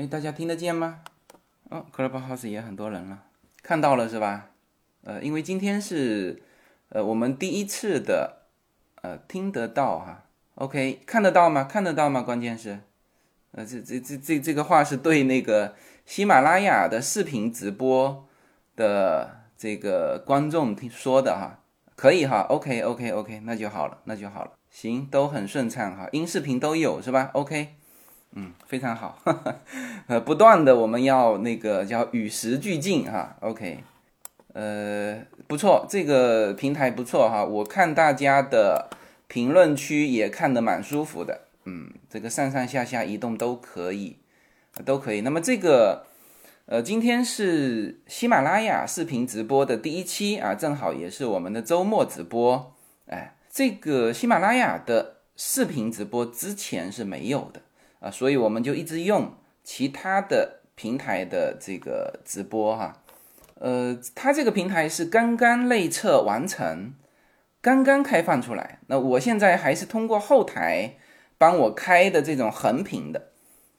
哎，大家听得见吗？哦，Clubhouse 也很多人了，看到了是吧？呃，因为今天是呃我们第一次的呃听得到哈，OK，看得到吗？看得到吗？关键是，呃，这这这这这个话是对那个喜马拉雅的视频直播的这个观众听说的哈，可以哈，OK OK OK，那就好了，那就好了，行，都很顺畅哈，音视频都有是吧？OK，嗯，非常好，呃，不断的我们要那个叫与时俱进哈，OK。呃，不错，这个平台不错哈，我看大家的评论区也看得蛮舒服的，嗯，这个上上下下移动都可以，都可以。那么这个，呃，今天是喜马拉雅视频直播的第一期啊，正好也是我们的周末直播，哎，这个喜马拉雅的视频直播之前是没有的。啊，所以我们就一直用其他的平台的这个直播哈。呃，它这个平台是刚刚内测完成，刚刚开放出来。那我现在还是通过后台帮我开的这种横屏的，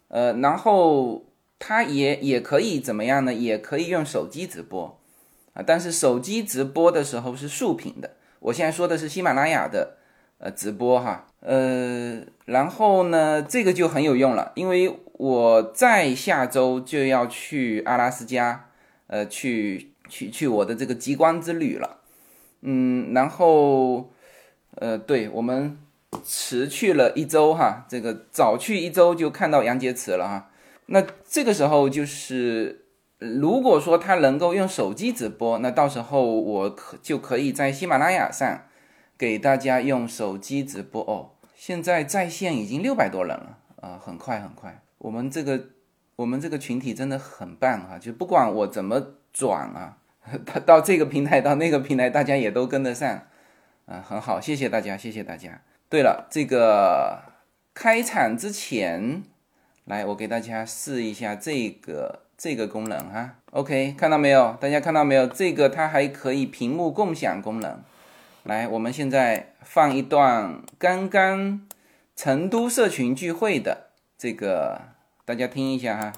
呃，然后它也也可以怎么样呢？也可以用手机直播啊，但是手机直播的时候是竖屏的。我现在说的是喜马拉雅的呃直播哈，呃，然后呢，这个就很有用了，因为我在下周就要去阿拉斯加。呃，去去去我的这个极光之旅了，嗯，然后，呃，对我们迟去了一周哈，这个早去一周就看到杨洁篪了哈。那这个时候就是，如果说他能够用手机直播，那到时候我可就可以在喜马拉雅上给大家用手机直播哦。现在在线已经六百多人了啊，很快很快，我们这个。我们这个群体真的很棒哈，就不管我怎么转啊，到 到这个平台到那个平台，大家也都跟得上，啊，很好，谢谢大家，谢谢大家。对了，这个开场之前，来我给大家试一下这个这个功能哈，OK，看到没有？大家看到没有？这个它还可以屏幕共享功能。来，我们现在放一段刚刚成都社群聚会的这个。大家听一下哈。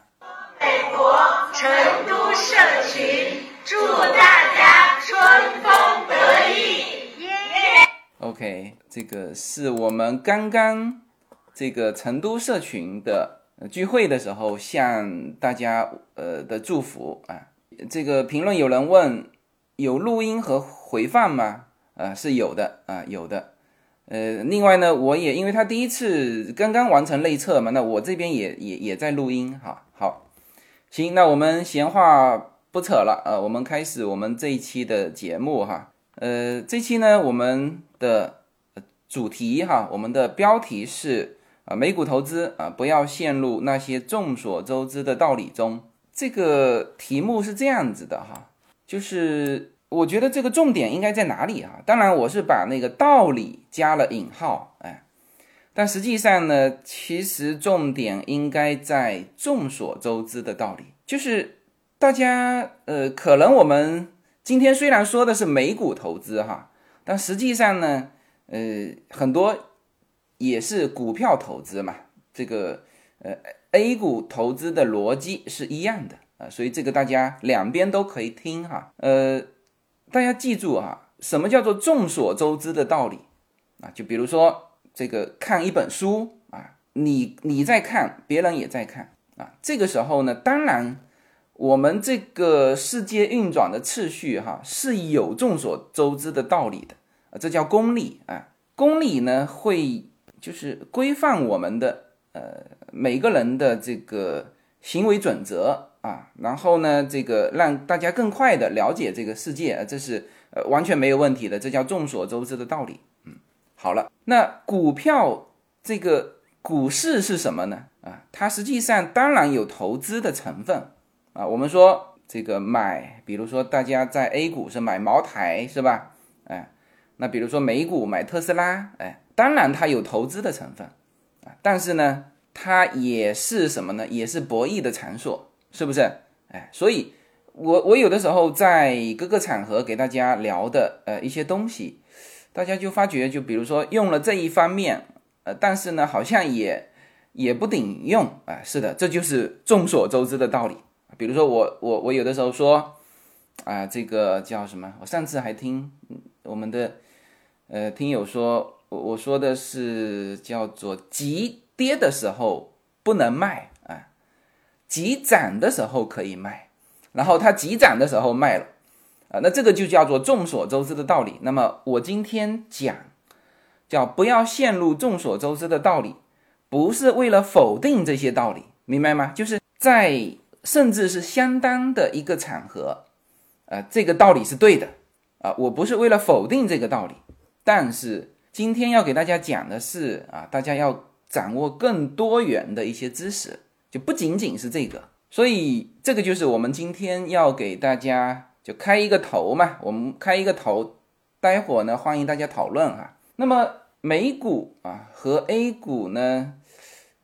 美国成都社群，祝大家春风得意。耶。OK，这个是我们刚刚这个成都社群的聚会的时候向大家呃的祝福啊。这个评论有人问有录音和回放吗？啊，是有的啊，有的。呃，另外呢，我也因为他第一次刚刚完成内测嘛，那我这边也也也在录音哈。好，行，那我们闲话不扯了，呃，我们开始我们这一期的节目哈。呃，这期呢，我们的主题哈，我们的标题是啊，美股投资啊，不要陷入那些众所周知的道理中。这个题目是这样子的哈，就是。我觉得这个重点应该在哪里啊？当然，我是把那个道理加了引号，哎，但实际上呢，其实重点应该在众所周知的道理，就是大家呃，可能我们今天虽然说的是美股投资哈，但实际上呢，呃，很多也是股票投资嘛，这个呃 A 股投资的逻辑是一样的啊，所以这个大家两边都可以听哈，呃。大家记住啊，什么叫做众所周知的道理啊？就比如说这个看一本书啊，你你在看，别人也在看啊。这个时候呢，当然我们这个世界运转的次序哈是有众所周知的道理的，这叫公理啊。公理呢会就是规范我们的呃每个人的这个行为准则。啊，然后呢，这个让大家更快的了解这个世界，这是呃完全没有问题的，这叫众所周知的道理。嗯，好了，那股票这个股市是什么呢？啊，它实际上当然有投资的成分啊。我们说这个买，比如说大家在 A 股是买茅台是吧？哎，那比如说美股买特斯拉，哎，当然它有投资的成分啊，但是呢，它也是什么呢？也是博弈的场所。是不是？哎，所以，我我有的时候在各个场合给大家聊的呃一些东西，大家就发觉，就比如说用了这一方面，呃，但是呢，好像也也不顶用啊。是的，这就是众所周知的道理。比如说我我我有的时候说啊，这个叫什么？我上次还听我们的呃听友说，我说的是叫做急跌的时候不能卖，急涨的时候可以卖，然后它急涨的时候卖了啊，那这个就叫做众所周知的道理。那么我今天讲叫不要陷入众所周知的道理，不是为了否定这些道理，明白吗？就是在。甚至是相当的一个场合，呃，这个道理是对的啊，我不是为了否定这个道理，但是今天要给大家讲的是啊，大家要掌握更多元的一些知识，就不仅仅是这个，所以这个就是我们今天要给大家就开一个头嘛，我们开一个头，待会儿呢欢迎大家讨论哈。那么美股啊和 A 股呢，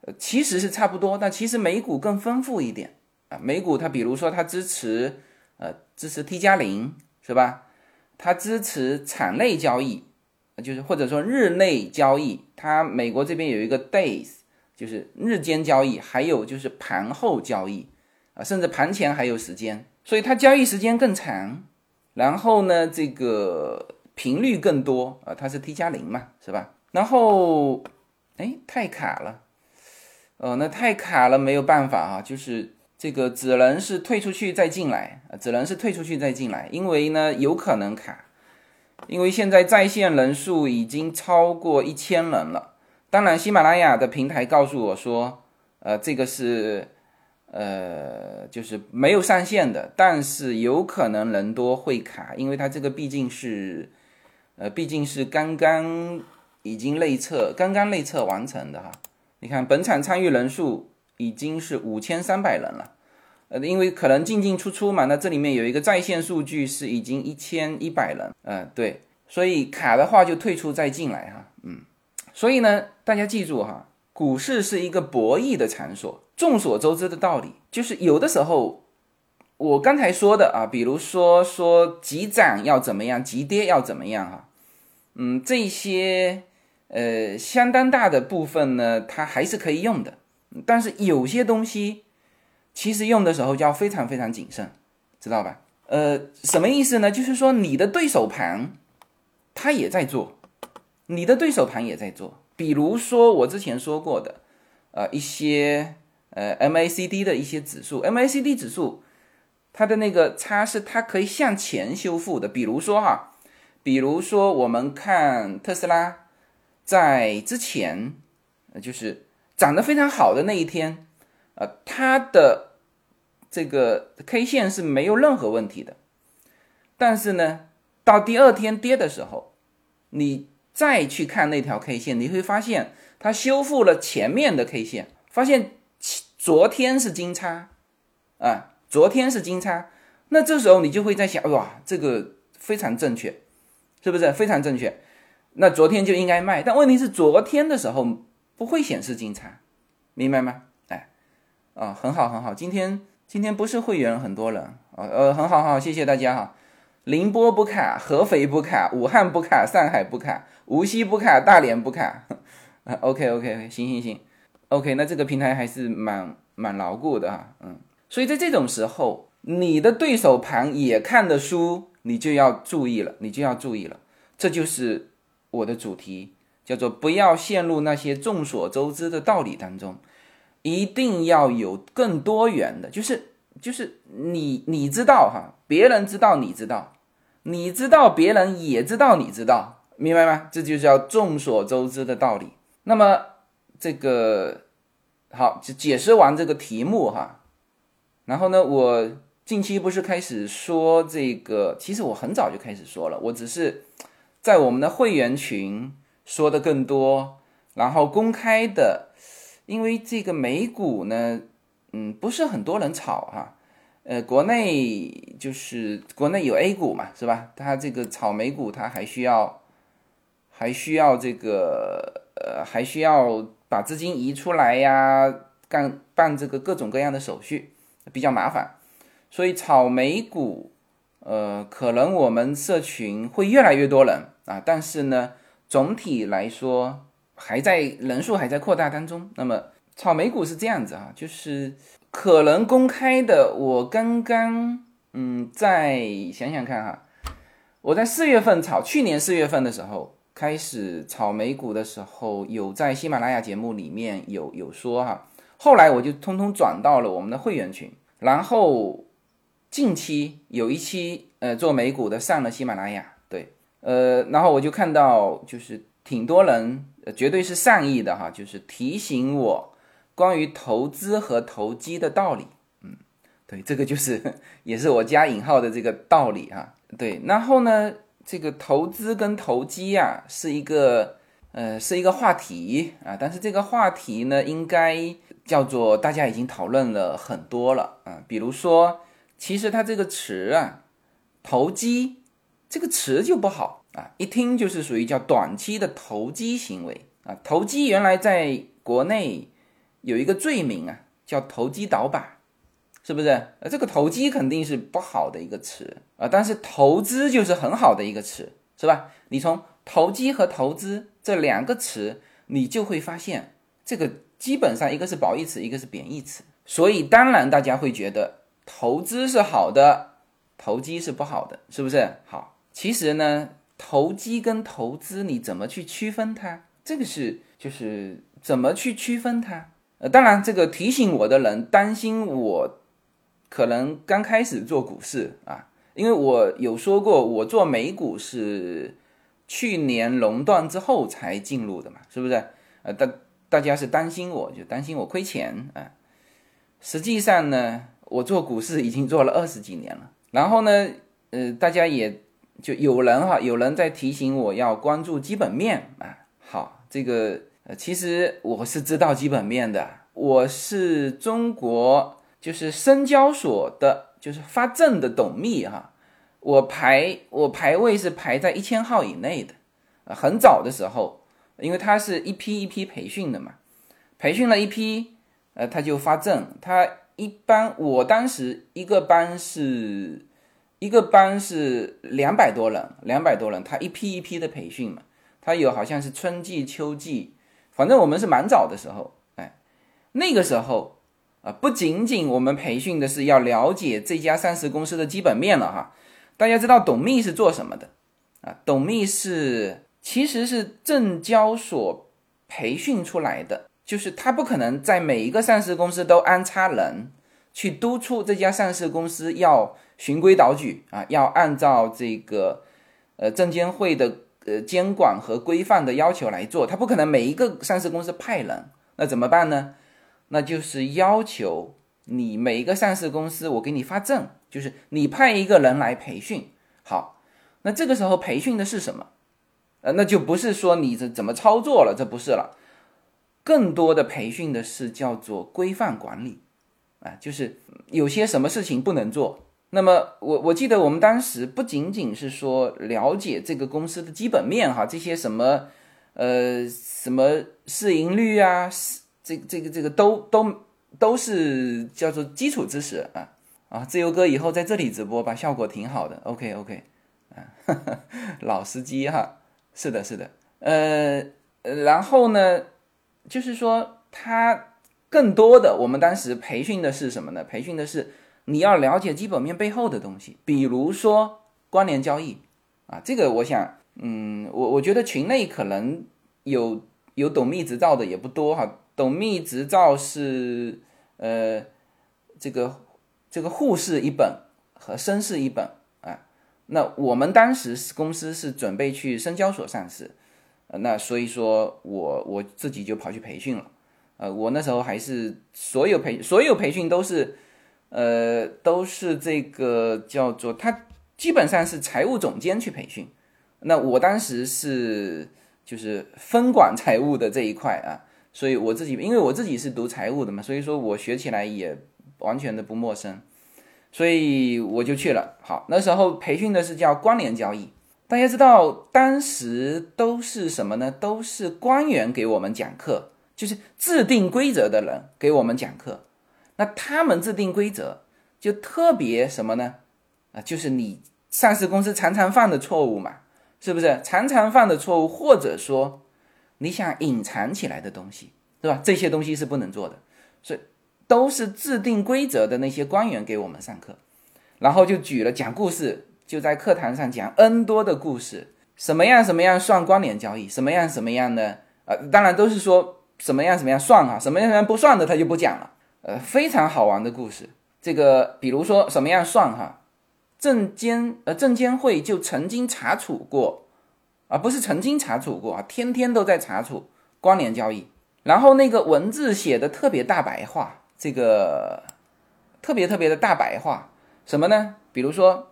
呃其实是差不多，但其实美股更丰富一点。啊，美股它比如说它支持，呃，支持 T 加零是吧？它支持场内交易，就是或者说日内交易。它美国这边有一个 days，就是日间交易，还有就是盘后交易，啊，甚至盘前还有时间，所以它交易时间更长。然后呢，这个频率更多啊，它是 T 加零嘛，是吧？然后，哎，太卡了，呃，那太卡了，没有办法啊，就是。这个只能是退出去再进来，只能是退出去再进来，因为呢有可能卡，因为现在在线人数已经超过一千人了。当然，喜马拉雅的平台告诉我说，呃，这个是呃就是没有上限的，但是有可能人多会卡，因为它这个毕竟是呃毕竟是刚刚已经内测，刚刚内测完成的哈。你看本场参与人数。已经是五千三百人了，呃，因为可能进进出出嘛，那这里面有一个在线数据是已经一千一百人，嗯，对，所以卡的话就退出再进来哈，嗯，所以呢，大家记住哈，股市是一个博弈的场所，众所周知的道理就是有的时候我刚才说的啊，比如说说急涨要怎么样，急跌要怎么样哈，嗯，这些呃相当大的部分呢，它还是可以用的。但是有些东西，其实用的时候就要非常非常谨慎，知道吧？呃，什么意思呢？就是说你的对手盘，他也在做，你的对手盘也在做。比如说我之前说过的，呃，一些呃 MACD 的一些指数，MACD 指数它的那个差是它可以向前修复的。比如说哈，比如说我们看特斯拉在之前，就是。涨得非常好的那一天，呃，它的这个 K 线是没有任何问题的。但是呢，到第二天跌的时候，你再去看那条 K 线，你会发现它修复了前面的 K 线，发现昨天是金叉，啊，昨天是金叉。那这时候你就会在想，哇，这个非常正确，是不是非常正确？那昨天就应该卖。但问题是昨天的时候。不会显示金叉，明白吗？哎，啊，很好很好，今天今天不是会员很多人啊，呃，很好好，谢谢大家哈。宁波不卡，合肥不卡，武汉不卡，上海不卡，无锡不卡，大连不卡。OK OK，行行行，OK，那这个平台还是蛮蛮牢固的哈，嗯。所以在这种时候，你的对手盘也看的书，你就要注意了，你就要注意了，这就是我的主题。叫做不要陷入那些众所周知的道理当中，一定要有更多元的，就是就是你你知道哈，别人知道你知道，你知道别人也知道你知道，明白吗？这就叫众所周知的道理。那么这个好，就解释完这个题目哈，然后呢，我近期不是开始说这个，其实我很早就开始说了，我只是在我们的会员群。说的更多，然后公开的，因为这个美股呢，嗯，不是很多人炒哈，呃，国内就是国内有 A 股嘛，是吧？它这个炒美股，它还需要，还需要这个，呃，还需要把资金移出来呀，干办这个各种各样的手续，比较麻烦，所以炒美股，呃，可能我们社群会越来越多人啊，但是呢。总体来说，还在人数还在扩大当中。那么炒美股是这样子啊，就是可能公开的，我刚刚嗯，再想想看哈，我在四月份炒，去年四月份的时候开始炒美股的时候，有在喜马拉雅节目里面有有说哈，后来我就通通转到了我们的会员群，然后近期有一期呃做美股的上了喜马拉雅，对，呃，然后我就看到就是挺多人，呃绝对是善意的哈，就是提醒我。关于投资和投机的道理，嗯，对，这个就是 也是我加引号的这个道理哈。对，然后呢，这个投资跟投机呀是一个呃是一个话题啊，但是这个话题呢应该叫做大家已经讨论了很多了啊。比如说，其实它这个词啊，投机这个词就不好啊，一听就是属于叫短期的投机行为啊。投机原来在国内。有一个罪名啊，叫投机倒把，是不是？呃，这个投机肯定是不好的一个词啊，但是投资就是很好的一个词，是吧？你从投机和投资这两个词，你就会发现，这个基本上一个是褒义词，一个是贬义词。所以当然大家会觉得投资是好的，投机是不好的，是不是？好，其实呢，投机跟投资你怎么去区分它？这个是就是怎么去区分它？呃，当然，这个提醒我的人担心我可能刚开始做股市啊，因为我有说过，我做美股是去年熔断之后才进入的嘛，是不是？呃，大大家是担心我，就担心我亏钱啊。实际上呢，我做股市已经做了二十几年了。然后呢，呃，大家也就有人哈，有人在提醒我要关注基本面啊。好，这个呃。其实我是知道基本面的，我是中国就是深交所的，就是发证的董秘哈，我排我排位是排在一千号以内的，很早的时候，因为他是一批一批培训的嘛，培训了一批，呃，他就发证，他一般我当时一个班是一个班是两百多人，两百多人，他一批一批的培训嘛，他有好像是春季秋季。反正我们是蛮早的时候，哎，那个时候啊，不仅仅我们培训的是要了解这家上市公司的基本面了哈。大家知道董秘是做什么的啊？董秘是其实是证交所培训出来的，就是他不可能在每一个上市公司都安插人去督促这家上市公司要循规蹈矩啊，要按照这个呃证监会的。呃，监管和规范的要求来做，他不可能每一个上市公司派人，那怎么办呢？那就是要求你每一个上市公司，我给你发证，就是你派一个人来培训。好，那这个时候培训的是什么？呃，那就不是说你这怎么操作了，这不是了，更多的培训的是叫做规范管理，啊，就是有些什么事情不能做。那么我我记得我们当时不仅仅是说了解这个公司的基本面哈，这些什么呃什么市盈率啊，这这个这个都都都是叫做基础知识啊啊！自由哥以后在这里直播吧，效果挺好的。OK OK 啊，老司机哈，是的是的，呃呃，然后呢，就是说他更多的我们当时培训的是什么呢？培训的是。你要了解基本面背后的东西，比如说关联交易啊，这个我想，嗯，我我觉得群内可能有有董秘执照的也不多哈，董秘执照是呃这个这个沪市一本和深市一本啊，那我们当时公司是准备去深交所上市，那所以说我我自己就跑去培训了，呃，我那时候还是所有培所有培训都是。呃，都是这个叫做他基本上是财务总监去培训，那我当时是就是分管财务的这一块啊，所以我自己因为我自己是读财务的嘛，所以说我学起来也完全的不陌生，所以我就去了。好，那时候培训的是叫关联交易，大家知道当时都是什么呢？都是官员给我们讲课，就是制定规则的人给我们讲课。那他们制定规则就特别什么呢？啊，就是你上市公司常常犯的错误嘛，是不是？常常犯的错误，或者说你想隐藏起来的东西，对吧？这些东西是不能做的，所以都是制定规则的那些官员给我们上课，然后就举了讲故事，就在课堂上讲 N 多的故事，什么样什么样算关联交易，什么样什么样的，呃，当然都是说什么样什么样算哈，什么样什么样不算的他就不讲了，呃，非常好玩的故事。这个比如说什么样算哈，证监呃证监会就曾经查处过，啊不是曾经查处过啊，天天都在查处关联交易。然后那个文字写的特别大白话，这个特别特别的大白话，什么呢？比如说，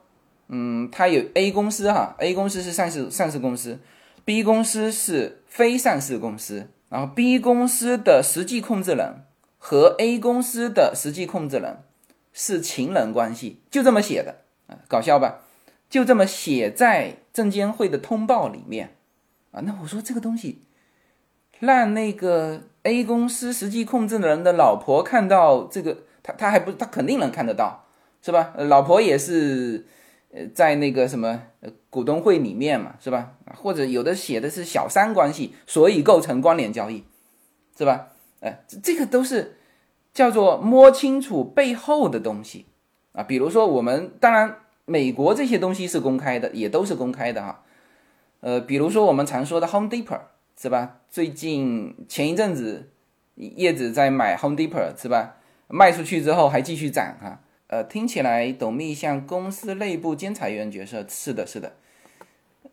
嗯，它有 A 公司哈，A 公司是上市上市公司，B 公司是非上市公司，然后 B 公司的实际控制人和 A 公司的实际控制人是情人关系，就这么写的啊，搞笑吧？就这么写在证监会的通报里面啊。那我说这个东西。让那个 A 公司实际控制人的老婆看到这个，他他还不，他肯定能看得到，是吧？老婆也是，呃，在那个什么股东会里面嘛，是吧？或者有的写的是小三关系，所以构成关联交易，是吧？哎，这个都是叫做摸清楚背后的东西啊。比如说我们，当然美国这些东西是公开的，也都是公开的哈。呃，比如说我们常说的 Home Depot。是吧？最近前一阵子，叶子在买 Home Depot 是吧？卖出去之后还继续涨哈。呃，听起来董秘像公司内部监察员角色，是的，是的。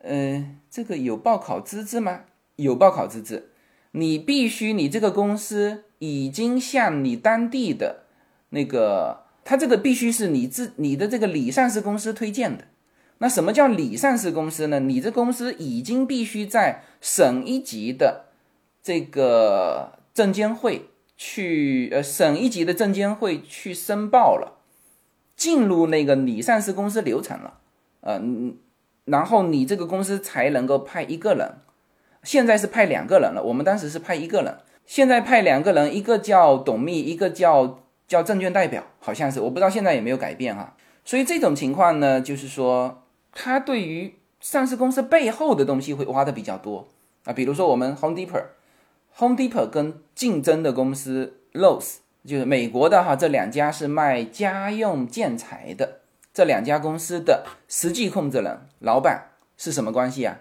嗯，这个有报考资质吗？有报考资质。你必须，你这个公司已经向你当地的那个，他这个必须是你自你的这个里上市公司推荐的。那什么叫里上市公司呢？你这公司已经必须在省一级的这个证监会去，呃，省一级的证监会去申报了，进入那个拟上市公司流程了，呃，然后你这个公司才能够派一个人。现在是派两个人了，我们当时是派一个人，现在派两个人，一个叫董秘，一个叫叫证券代表，好像是，我不知道现在有没有改变哈。所以这种情况呢，就是说。他对于上市公司背后的东西会挖的比较多啊，比如说我们 Home Depot，Home Depot 跟竞争的公司 Lowe's，就是美国的哈，这两家是卖家用建材的，这两家公司的实际控制人、老板是什么关系啊？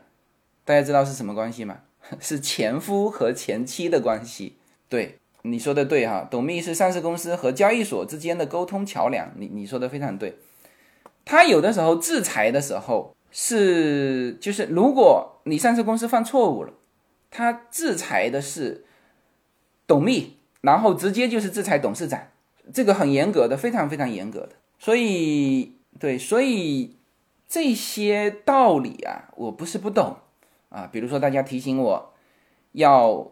大家知道是什么关系吗？是前夫和前妻的关系。对，你说的对哈，董秘是上市公司和交易所之间的沟通桥梁。你你说的非常对。他有的时候制裁的时候是，就是如果你上市公司犯错误了，他制裁的是董秘，然后直接就是制裁董事长，这个很严格的，非常非常严格的。所以，对，所以这些道理啊，我不是不懂啊。比如说，大家提醒我要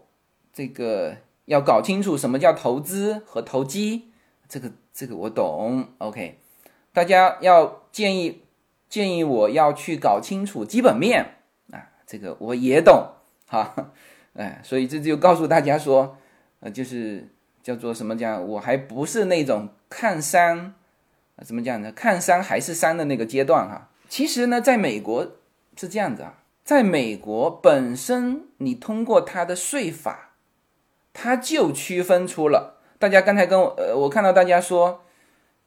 这个要搞清楚什么叫投资和投机，这个这个我懂。OK。大家要建议建议我要去搞清楚基本面啊，这个我也懂哈，哎，所以这就告诉大家说，呃，就是叫做什么讲，我还不是那种看山，怎么讲呢？看山还是山的那个阶段哈。其实呢，在美国是这样子啊，在美国本身你通过它的税法，它就区分出了。大家刚才跟我呃，我看到大家说。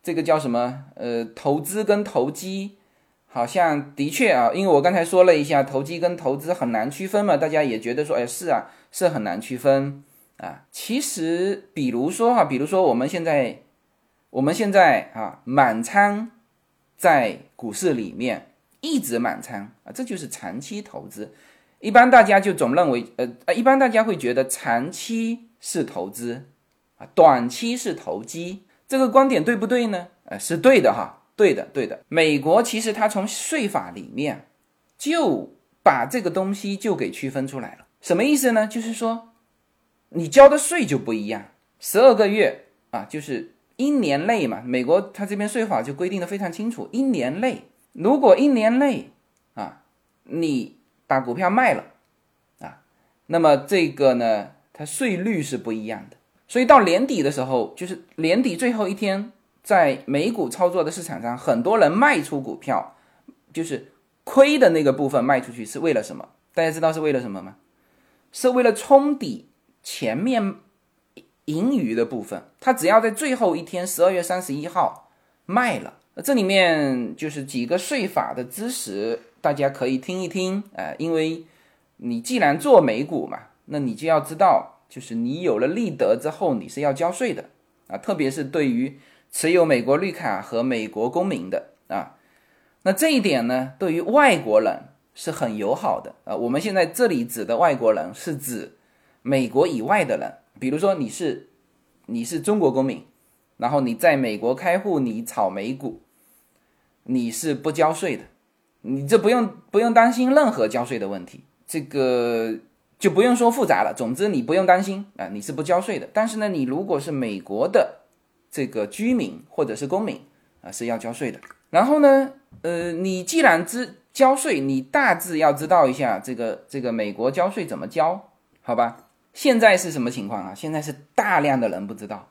这个叫什么？呃，投资跟投机，好像的确啊，因为我刚才说了一下，投机跟投资很难区分嘛，大家也觉得说，哎，是啊，是很难区分啊。其实，比如说哈，比如说我们现在，我们现在啊，满仓在股市里面一直满仓啊，这就是长期投资。一般大家就总认为，呃呃，一般大家会觉得长期是投资啊，短期是投机。这个观点对不对呢？呃，是对的哈，对的，对的。美国其实它从税法里面就把这个东西就给区分出来了。什么意思呢？就是说你交的税就不一样，十二个月啊，就是一年内嘛。美国它这边税法就规定的非常清楚，一年内如果一年内啊你把股票卖了啊，那么这个呢，它税率是不一样的。所以到年底的时候，就是年底最后一天，在美股操作的市场上，很多人卖出股票，就是亏的那个部分卖出去，是为了什么？大家知道是为了什么吗？是为了冲抵前面盈余的部分，它只要在最后一天十二月三十一号卖了，这里面就是几个税法的知识，大家可以听一听。呃，因为你既然做美股嘛，那你就要知道，就是你有了利得之后，你是要交税的啊，特别是对于持有美国绿卡和美国公民的啊，那这一点呢，对于外国人是很友好的啊。我们现在这里指的外国人是指美国以外的人。比如说你是你是中国公民，然后你在美国开户，你炒美股，你是不交税的，你这不用不用担心任何交税的问题，这个就不用说复杂了。总之你不用担心啊，你是不交税的。但是呢，你如果是美国的这个居民或者是公民啊，是要交税的。然后呢，呃，你既然知交税，你大致要知道一下这个这个美国交税怎么交，好吧？现在是什么情况啊？现在是大量的人不知道，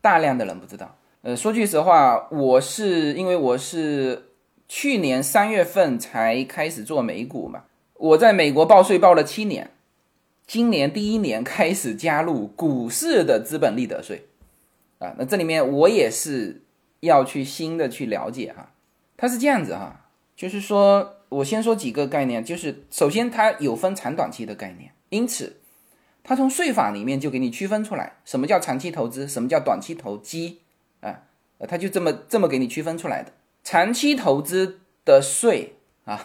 大量的人不知道。呃，说句实话，我是因为我是去年三月份才开始做美股嘛，我在美国报税报了七年，今年第一年开始加入股市的资本利得税啊。那这里面我也是要去新的去了解哈，它是这样子哈，就是说我先说几个概念，就是首先它有分长短期的概念，因此。它从税法里面就给你区分出来，什么叫长期投资，什么叫短期投机，啊，它就这么这么给你区分出来的。长期投资的税啊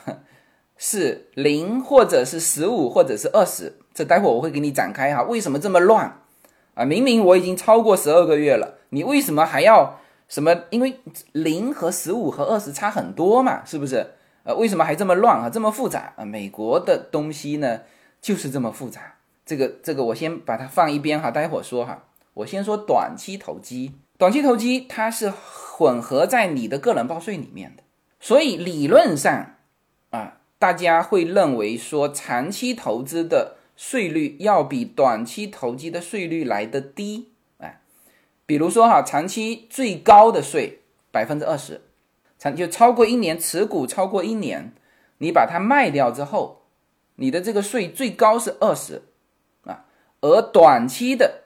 是零或者是十五或者是二十，这待会我会给你展开哈。为什么这么乱啊？明明我已经超过十二个月了，你为什么还要什么？因为零和十五和二十差很多嘛，是不是？呃，为什么还这么乱啊？这么复杂啊？美国的东西呢就是这么复杂。这个这个我先把它放一边哈，待会儿说哈。我先说短期投机，短期投机它是混合在你的个人报税里面的，所以理论上啊，大家会认为说长期投资的税率要比短期投机的税率来的低啊。比如说哈，长期最高的税百分之二十，长就超过一年持股超过一年，你把它卖掉之后，你的这个税最高是二十。啊而短期的，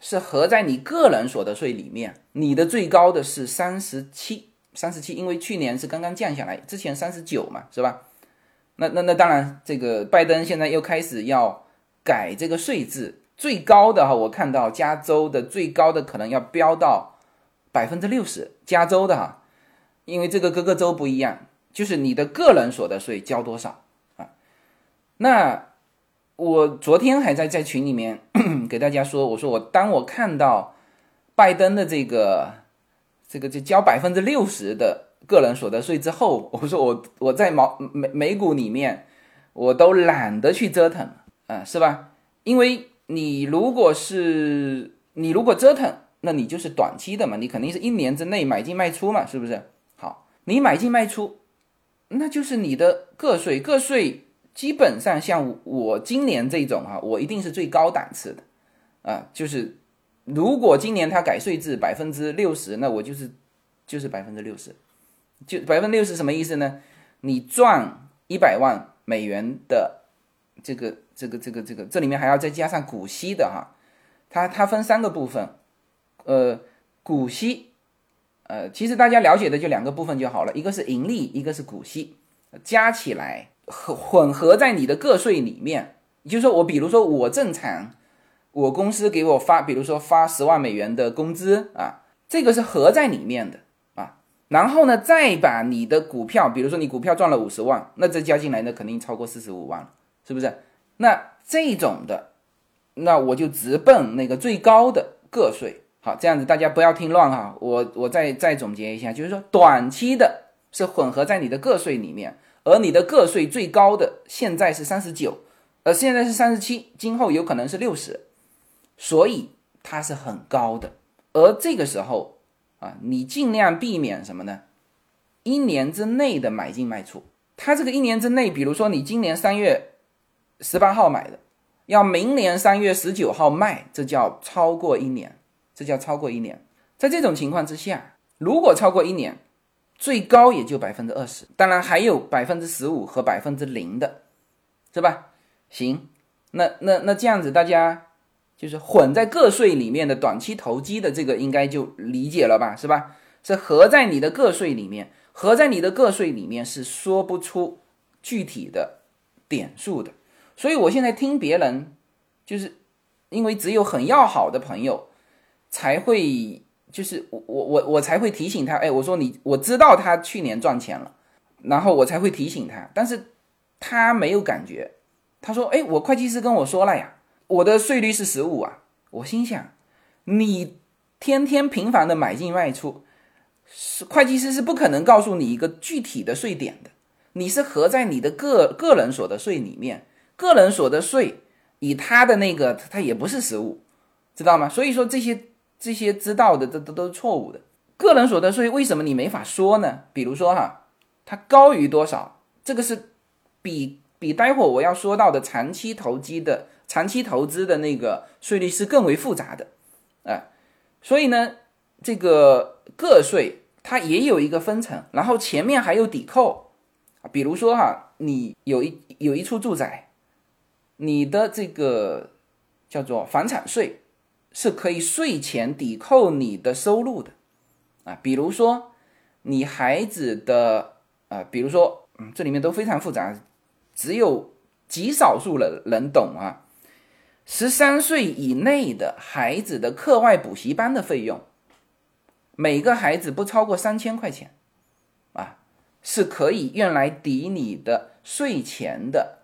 是合在你个人所得税里面，你的最高的是三十七，三十七，因为去年是刚刚降下来，之前三十九嘛，是吧？那那那当然，这个拜登现在又开始要改这个税制，最高的哈，我看到加州的最高的可能要飙到百分之六十，加州的哈，因为这个各个州不一样，就是你的个人所得税交多少啊？那。我昨天还在在群里面 给大家说，我说我当我看到拜登的这个这个就交百分之六十的个人所得税之后，我说我我在毛美美股里面我都懒得去折腾啊，是吧？因为你如果是你如果折腾，那你就是短期的嘛，你肯定是一年之内买进卖出嘛，是不是？好，你买进卖出，那就是你的个税个税。基本上像我今年这种哈，我一定是最高档次的，啊，就是如果今年他改税制百分之六十，那我就是就是百分之六十，就百分之六十什么意思呢？你赚一百万美元的这个这个这个这个，这里面还要再加上股息的哈，它它分三个部分，呃，股息，呃，其实大家了解的就两个部分就好了，一个是盈利，一个是股息，加起来。混混合在你的个税里面，就是说，我比如说我正常，我公司给我发，比如说发十万美元的工资啊，这个是合在里面的啊。然后呢，再把你的股票，比如说你股票赚了五十万，那这加进来呢，肯定超过四十五万是不是？那这种的，那我就直奔那个最高的个税。好，这样子大家不要听乱哈。我我再再总结一下，就是说短期的是混合在你的个税里面。而你的个税最高的现在是三十九，呃，现在是三十七，今后有可能是六十，所以它是很高的。而这个时候啊，你尽量避免什么呢？一年之内的买进卖出。它这个一年之内，比如说你今年三月十八号买的，要明年三月十九号卖，这叫超过一年，这叫超过一年。在这种情况之下，如果超过一年，最高也就百分之二十，当然还有百分之十五和百分之零的，是吧？行，那那那这样子，大家就是混在个税里面的短期投机的这个应该就理解了吧，是吧？是合在你的个税里面，合在你的个税里面是说不出具体的点数的。所以我现在听别人，就是因为只有很要好的朋友才会，就是我我我我才会提醒他，哎，我说你我知道他去年赚钱了，然后我才会提醒他，但是他没有感觉。他说，哎，我会计师跟我说了呀。我的税率是十五啊，我心想，你天天频繁的买进卖出，是会计师是不可能告诉你一个具体的税点的。你是合在你的个个人所得税里面，个人所得税以他的那个，他也不是十五，知道吗？所以说这些这些知道的，这都都是错误的。个人所得税为什么你没法说呢？比如说哈，它高于多少，这个是比比待会我要说到的长期投机的。长期投资的那个税率是更为复杂的，啊，所以呢，这个个税它也有一个分层，然后前面还有抵扣，啊，比如说哈，你有一有一处住宅，你的这个叫做房产税是可以税前抵扣你的收入的，啊，比如说你孩子的啊，比如说嗯，这里面都非常复杂，只有极少数人人懂啊。十三岁以内的孩子的课外补习班的费用，每个孩子不超过三千块钱，啊，是可以用来抵你的税前的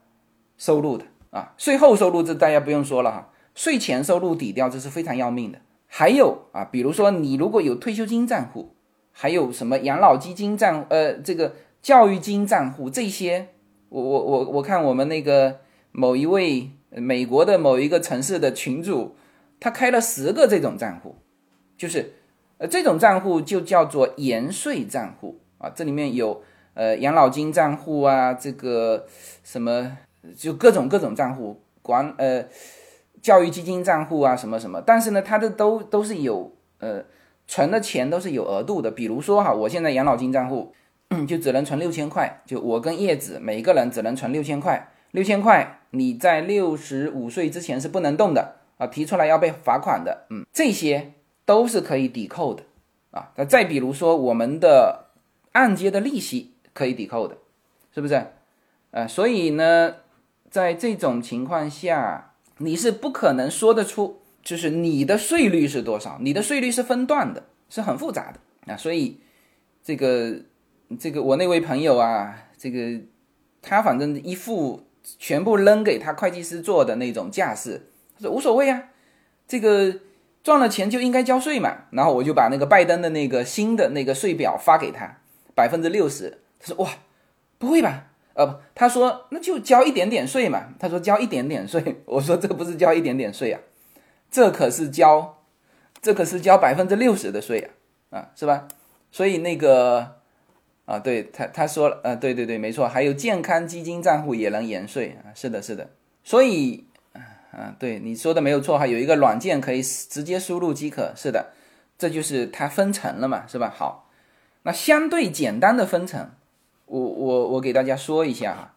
收入的啊。税后收入这大家不用说了哈，税前收入抵掉这是非常要命的。还有啊，比如说你如果有退休金账户，还有什么养老基金账，呃，这个教育金账户这些，我我我我看我们那个某一位。美国的某一个城市的群主，他开了十个这种账户，就是呃这种账户就叫做延税账户啊，这里面有呃养老金账户啊，这个什么就各种各种账户管呃教育基金账户啊什么什么，但是呢，它的都都是有呃存的钱都是有额度的，比如说哈，我现在养老金账户 就只能存六千块，就我跟叶子每个人只能存六千块。六千块，你在六十五岁之前是不能动的啊！提出来要被罚款的，嗯，这些都是可以抵扣的啊。那再比如说，我们的按揭的利息可以抵扣的，是不是？呃，所以呢，在这种情况下，你是不可能说得出，就是你的税率是多少，你的税率是分段的，是很复杂的啊。所以这个这个我那位朋友啊，这个他反正一副。全部扔给他会计师做的那种架势，他说无所谓啊，这个赚了钱就应该交税嘛。然后我就把那个拜登的那个新的那个税表发给他，百分之六十。他说哇，不会吧？呃不，他说那就交一点点税嘛。他说交一点点税，我说这不是交一点点税啊，这可是交，这可是交百分之六十的税啊，啊是吧？所以那个。啊，对他他说了，呃，对对对，没错，还有健康基金账户也能延税啊，是的，是的，所以，啊，对你说的没有错哈，有一个软件可以直接输入即可，是的，这就是它分成了嘛，是吧？好，那相对简单的分成，我我我给大家说一下哈，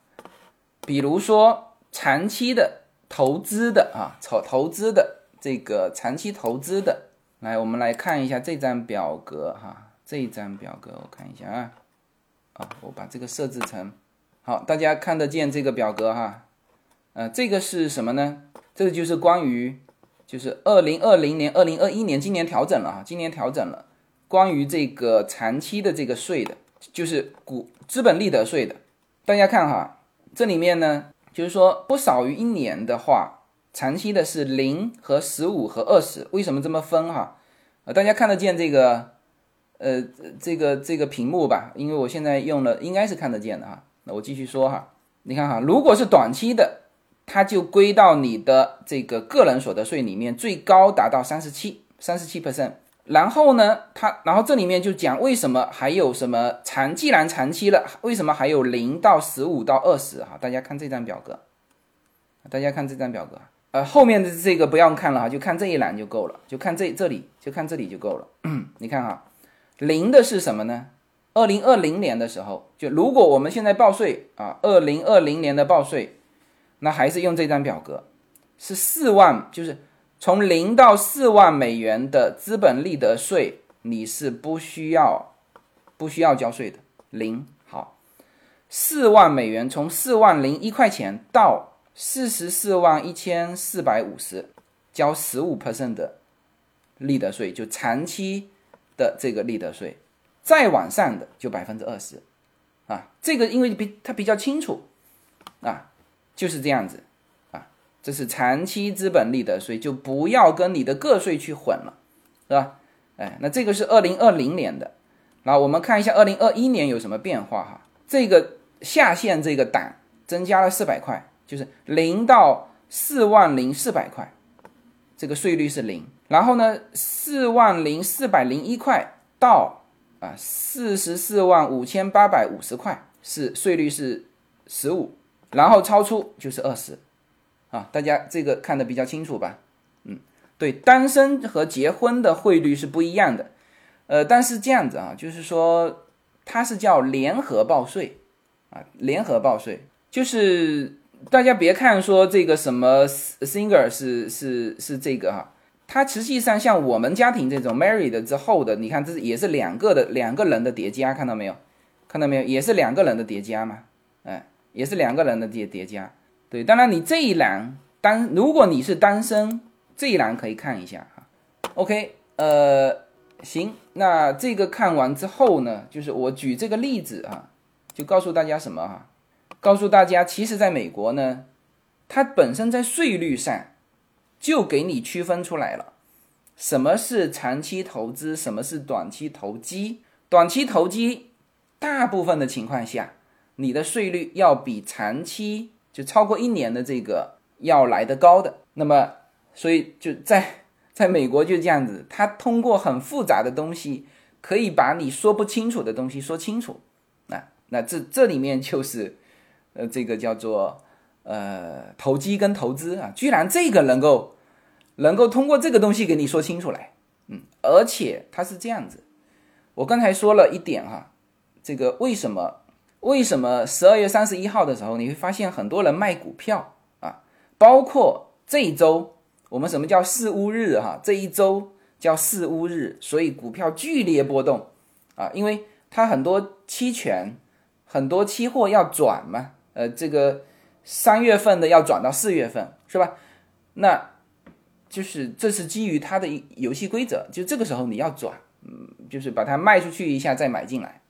比如说长期的投资的啊，炒投资的这个长期投资的，来，我们来看一下这张表格哈，这张表格我看一下啊。啊，我把这个设置成好，大家看得见这个表格哈。呃，这个是什么呢？这个就是关于，就是二零二零年、二零二一年，今年调整了哈，今年调整了，关于这个长期的这个税的，就是股资本利得税的。大家看哈，这里面呢，就是说不少于一年的话，长期的是零和十五和二十，为什么这么分哈？呃，大家看得见这个？呃，这个这个屏幕吧，因为我现在用了，应该是看得见的哈。那我继续说哈，你看哈，如果是短期的，它就归到你的这个个人所得税里面，最高达到三十七，三十七 percent。然后呢，它然后这里面就讲为什么还有什么长，既然长期了，为什么还有零到十五到二十哈？大家看这张表格，大家看这张表格，呃，后面的这个不要看了哈，就看这一栏就够了，就看这这里，就看这里就够了。你看哈。零的是什么呢？二零二零年的时候，就如果我们现在报税啊，二零二零年的报税，那还是用这张表格，是四万，就是从零到四万美元的资本利得税，你是不需要不需要交税的，零。好，四万美元从四万零一块钱到四十四万一千四百五十，交十五 percent 的利得税，就长期的这个利得税，再往上的就百分之二十，啊，这个因为比它比较清楚，啊，就是这样子。这是长期资本利得税，就不要跟你的个税去混了，是吧？哎，那这个是二零二零年的，然后我们看一下二零二一年有什么变化哈。这个下限这个档增加了四百块，就是零到四万零四百块，这个税率是零。然后呢，四万零四百零一块到啊四十四万五千八百五十块是税率是十五，然后超出就是二十。啊，大家这个看的比较清楚吧？嗯，对，单身和结婚的汇率是不一样的。呃，但是这样子啊，就是说它是叫联合报税啊，联合报税就是大家别看说这个什么 singer 是是是这个哈，它实际上像我们家庭这种 married 之后的，你看这是也是两个的两个人的叠加，看到没有？看到没有？也是两个人的叠加嘛？哎，也是两个人的叠叠加。对，当然你这一栏单，如果你是单身，这一栏可以看一下哈。OK，呃，行，那这个看完之后呢，就是我举这个例子啊，就告诉大家什么哈？告诉大家，其实在美国呢，它本身在税率上就给你区分出来了，什么是长期投资，什么是短期投机。短期投机，大部分的情况下，你的税率要比长期。就超过一年的这个要来的高的，那么所以就在在美国就这样子，他通过很复杂的东西，可以把你说不清楚的东西说清楚。那那这这里面就是，呃，这个叫做呃投机跟投资啊，居然这个能够能够通过这个东西给你说清楚来，嗯，而且它是这样子，我刚才说了一点哈，这个为什么？为什么十二月三十一号的时候，你会发现很多人卖股票啊？包括这一周，我们什么叫四乌日哈？这一周叫四乌日，所以股票剧烈波动啊，因为它很多期权、很多期货要转嘛，呃，这个三月份的要转到四月份，是吧？那就是这是基于它的游戏规则，就这个时候你要转，嗯，就是把它卖出去一下再买进来。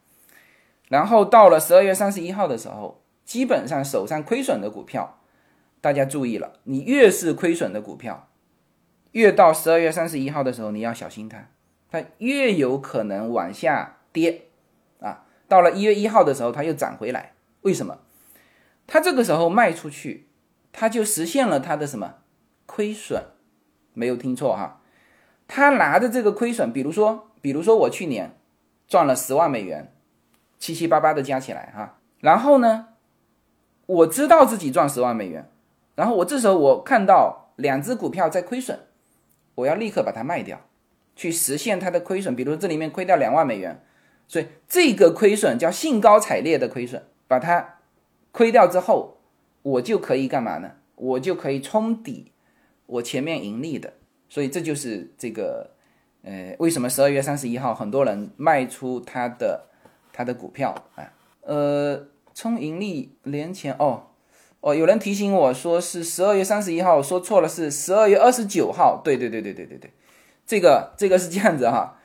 然后到了十二月三十一号的时候，基本上手上亏损的股票，大家注意了，你越是亏损的股票，越到十二月三十一号的时候你要小心它，它越有可能往下跌啊。到了一月一号的时候，它又涨回来，为什么？它这个时候卖出去，它就实现了它的什么亏损？没有听错哈，他拿着这个亏损，比如说，比如说我去年赚了十万美元。七七八八的加起来哈，然后呢，我知道自己赚十万美元，然后我这时候我看到两只股票在亏损，我要立刻把它卖掉，去实现它的亏损。比如这里面亏掉两万美元，所以这个亏损叫兴高采烈的亏损，把它亏掉之后，我就可以干嘛呢？我就可以冲抵我前面盈利的。所以这就是这个，呃，为什么十二月三十一号很多人卖出它的。它的股票，哎，呃，冲盈利年前哦，哦，有人提醒我说是十二月三十一号，说错了，是十二月二十九号。对对对对对对对，这个这个是这样子哈，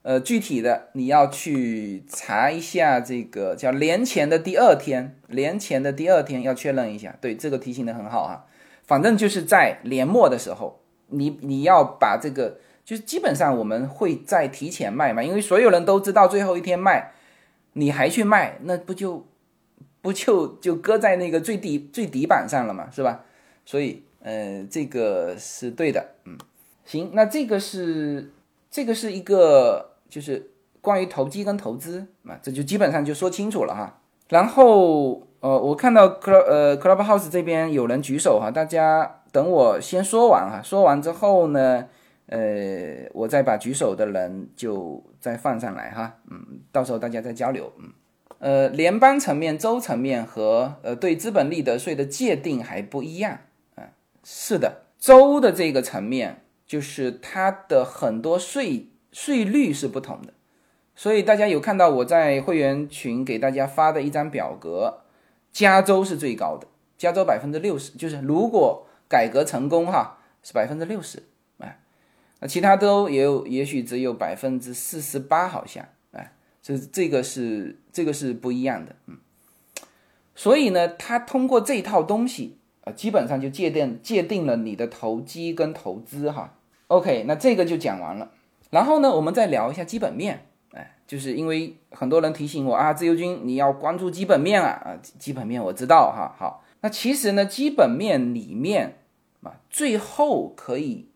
呃，具体的你要去查一下这个叫年前的第二天，年前的第二天要确认一下。对，这个提醒的很好啊，反正就是在年末的时候，你你要把这个，就是基本上我们会在提前卖嘛，因为所有人都知道最后一天卖。你还去卖，那不就不就就搁在那个最底最底板上了嘛，是吧？所以，呃，这个是对的，嗯，行，那这个是这个是一个就是关于投机跟投资啊，这就基本上就说清楚了哈。然后，呃，我看到 club 呃 clubhouse 这边有人举手哈，大家等我先说完哈，说完之后呢。呃，我再把举手的人就再放上来哈，嗯，到时候大家再交流，嗯，呃，联邦层面、州层面和呃对资本利得税的界定还不一样，啊，是的，州的这个层面就是它的很多税税率是不同的。所以大家有看到我在会员群给大家发的一张表格，加州是最高的，加州百分之六十，就是如果改革成功哈，是百分之六十，那其他都也有，也许只有百分之四十八，好像，哎，这这个是这个是不一样的，嗯，所以呢，他通过这套东西啊，基本上就界定界定了你的投机跟投资哈，OK，那这个就讲完了，然后呢，我们再聊一下基本面。哎就是因为很多人提醒我啊，自由军你要关注基本面啊啊，基本面我知道哈。好，那其实呢，基本面里面啊，最后可以，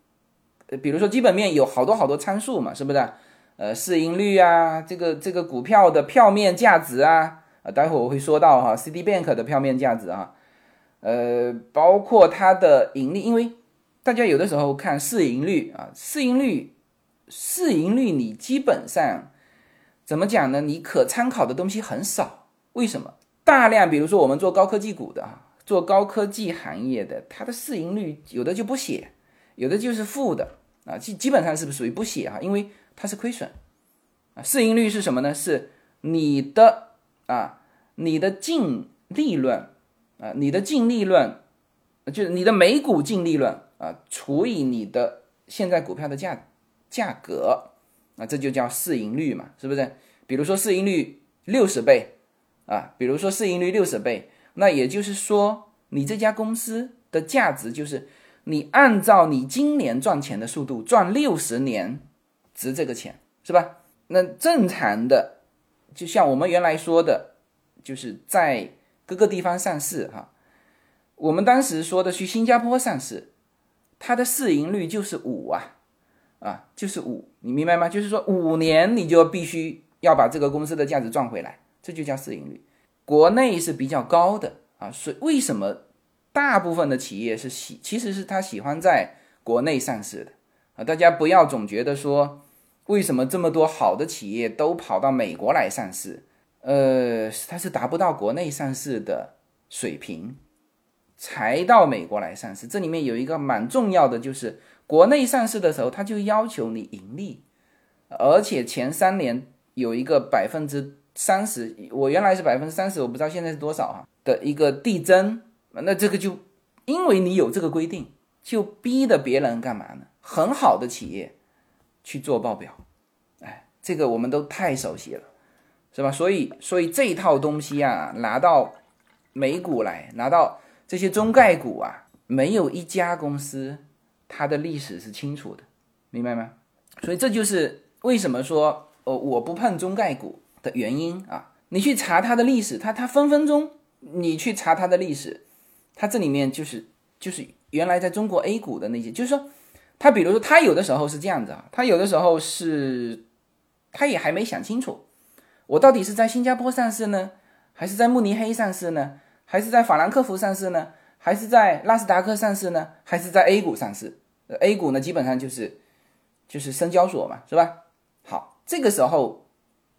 比如说基本面有好多好多参数嘛，是不是？呃，市盈率啊，这个这个股票的票面价值啊，啊，待会我会说到哈，CD Bank 的票面价值啊，呃，包括它的盈利，因为大家有的时候看市盈率啊，市盈率，市盈率你基本上。怎么讲呢？你可参考的东西很少，为什么？大量，比如说我们做高科技股的啊，做高科技行业的，它的市盈率有的就不写，有的就是负的啊，基基本上是不是属于不写啊？因为它是亏损啊。市盈率是什么呢？是你的啊，你的净利润啊，你的净利润就是你的每股净利润啊，除以你的现在股票的价价格。那这就叫市盈率嘛，是不是？比如说市盈率六十倍啊，比如说市盈率六十倍，那也就是说你这家公司的价值就是你按照你今年赚钱的速度赚六十年值这个钱，是吧？那正常的，就像我们原来说的，就是在各个地方上市哈，我们当时说的去新加坡上市，它的市盈率就是五啊。啊，就是五，你明白吗？就是说五年你就必须要把这个公司的价值赚回来，这就叫市盈率。国内是比较高的啊，所以为什么大部分的企业是喜，其实是他喜欢在国内上市的啊。大家不要总觉得说，为什么这么多好的企业都跑到美国来上市？呃，它是达不到国内上市的水平，才到美国来上市。这里面有一个蛮重要的就是。国内上市的时候，他就要求你盈利，而且前三年有一个百分之三十，我原来是百分之三十，我不知道现在是多少哈的一个递增，那这个就因为你有这个规定，就逼的别人干嘛呢？很好的企业去做报表，哎，这个我们都太熟悉了，是吧？所以，所以这套东西啊，拿到美股来，拿到这些中概股啊，没有一家公司。它的历史是清楚的，明白吗？所以这就是为什么说，呃，我不碰中概股的原因啊。你去查它的历史，它它分分钟，你去查它的历史，它这里面就是就是原来在中国 A 股的那些，就是说，它比如说它有的时候是这样子啊，它有的时候是，它也还没想清楚，我到底是在新加坡上市呢，还是在慕尼黑上市呢，还是在法兰克福上市呢，还是在纳斯达克上市呢，还是在 A 股上市？A 股呢，基本上就是就是深交所嘛，是吧？好，这个时候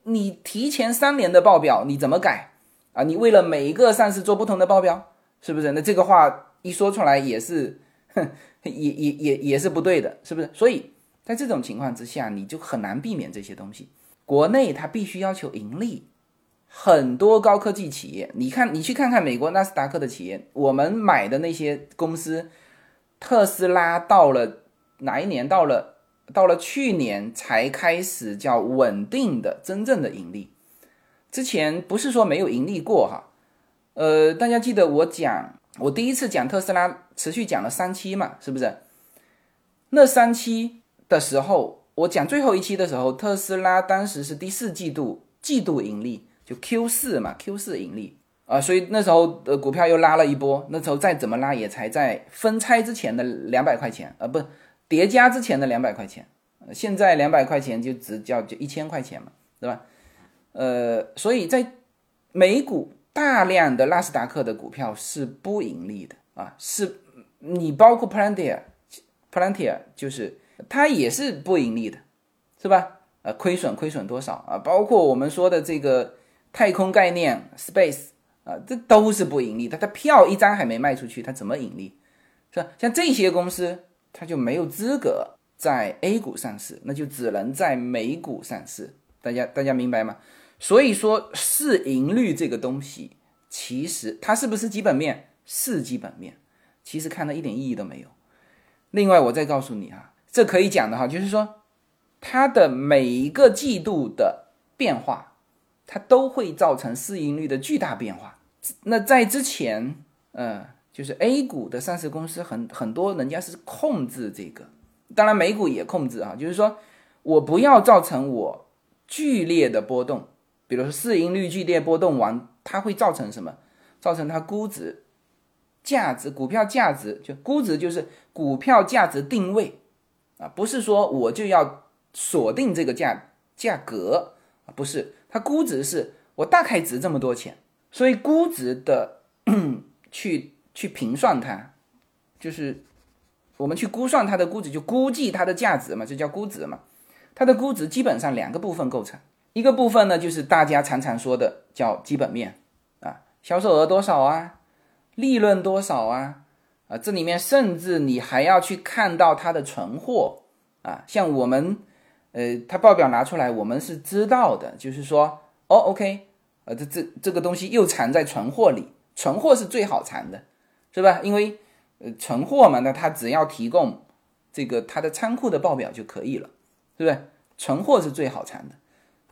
你提前三年的报表你怎么改啊？你为了每一个上市做不同的报表，是不是？那这个话一说出来也是，哼，也也也也是不对的，是不是？所以在这种情况之下，你就很难避免这些东西。国内它必须要求盈利，很多高科技企业，你看你去看看美国纳斯达克的企业，我们买的那些公司。特斯拉到了哪一年？到了到了去年才开始叫稳定的、真正的盈利。之前不是说没有盈利过哈。呃，大家记得我讲，我第一次讲特斯拉，持续讲了三期嘛，是不是？那三期的时候，我讲最后一期的时候，特斯拉当时是第四季度季度盈利，就 Q 四嘛，Q 四盈利。啊，所以那时候的股票又拉了一波，那时候再怎么拉也才在分拆之前的两百块钱，啊，不叠加之前的两百块钱，现在两百块钱就只叫就一千块钱嘛，对吧？呃，所以在美股大量的纳斯达克的股票是不盈利的啊，是你包括 Plantier，Plantier 就是它也是不盈利的，是吧？呃，亏损亏损多少啊？包括我们说的这个太空概念 Space。啊，这都是不盈利的，它票一张还没卖出去，它怎么盈利？是吧？像这些公司，它就没有资格在 A 股上市，那就只能在美股上市。大家大家明白吗？所以说市盈率这个东西，其实它是不是基本面？是基本面，其实看的一点意义都没有。另外，我再告诉你哈，这可以讲的哈，就是说它的每一个季度的变化，它都会造成市盈率的巨大变化。那在之前，呃，就是 A 股的上市公司很很多人家是控制这个，当然美股也控制啊，就是说我不要造成我剧烈的波动。比如说市盈率剧烈波动完，它会造成什么？造成它估值、价值、股票价值就估值就是股票价值定位啊，不是说我就要锁定这个价价格啊，不是，它估值是我大概值这么多钱，所以估值的 去去平算它，就是我们去估算它的估值，就估计它的价值嘛，这叫估值嘛，它的估值基本上两个部分构成。一个部分呢，就是大家常常说的叫基本面啊，销售额多少啊，利润多少啊，啊，这里面甚至你还要去看到它的存货啊，像我们，呃，它报表拿出来，我们是知道的，就是说，哦，OK，呃，这这这个东西又藏在存货里，存货是最好藏的，是吧？因为呃，存货嘛，那它只要提供这个它的仓库的报表就可以了，对不对？存货是最好藏的。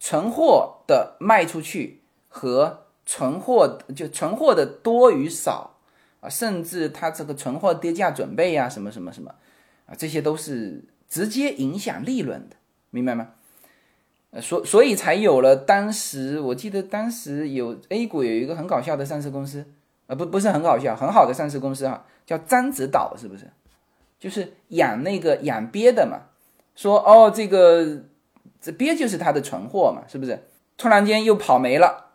存货的卖出去和存货就存货的多与少啊，甚至它这个存货跌价准备呀，什么什么什么啊，这些都是直接影响利润的，明白吗？呃，所所以才有了当时我记得当时有 A 股有一个很搞笑的上市公司，呃，不不是很搞笑，很好的上市公司啊，叫獐子岛，是不是？就是养那个养鳖的嘛，说哦这个。这鳖就是它的存货嘛，是不是？突然间又跑没了，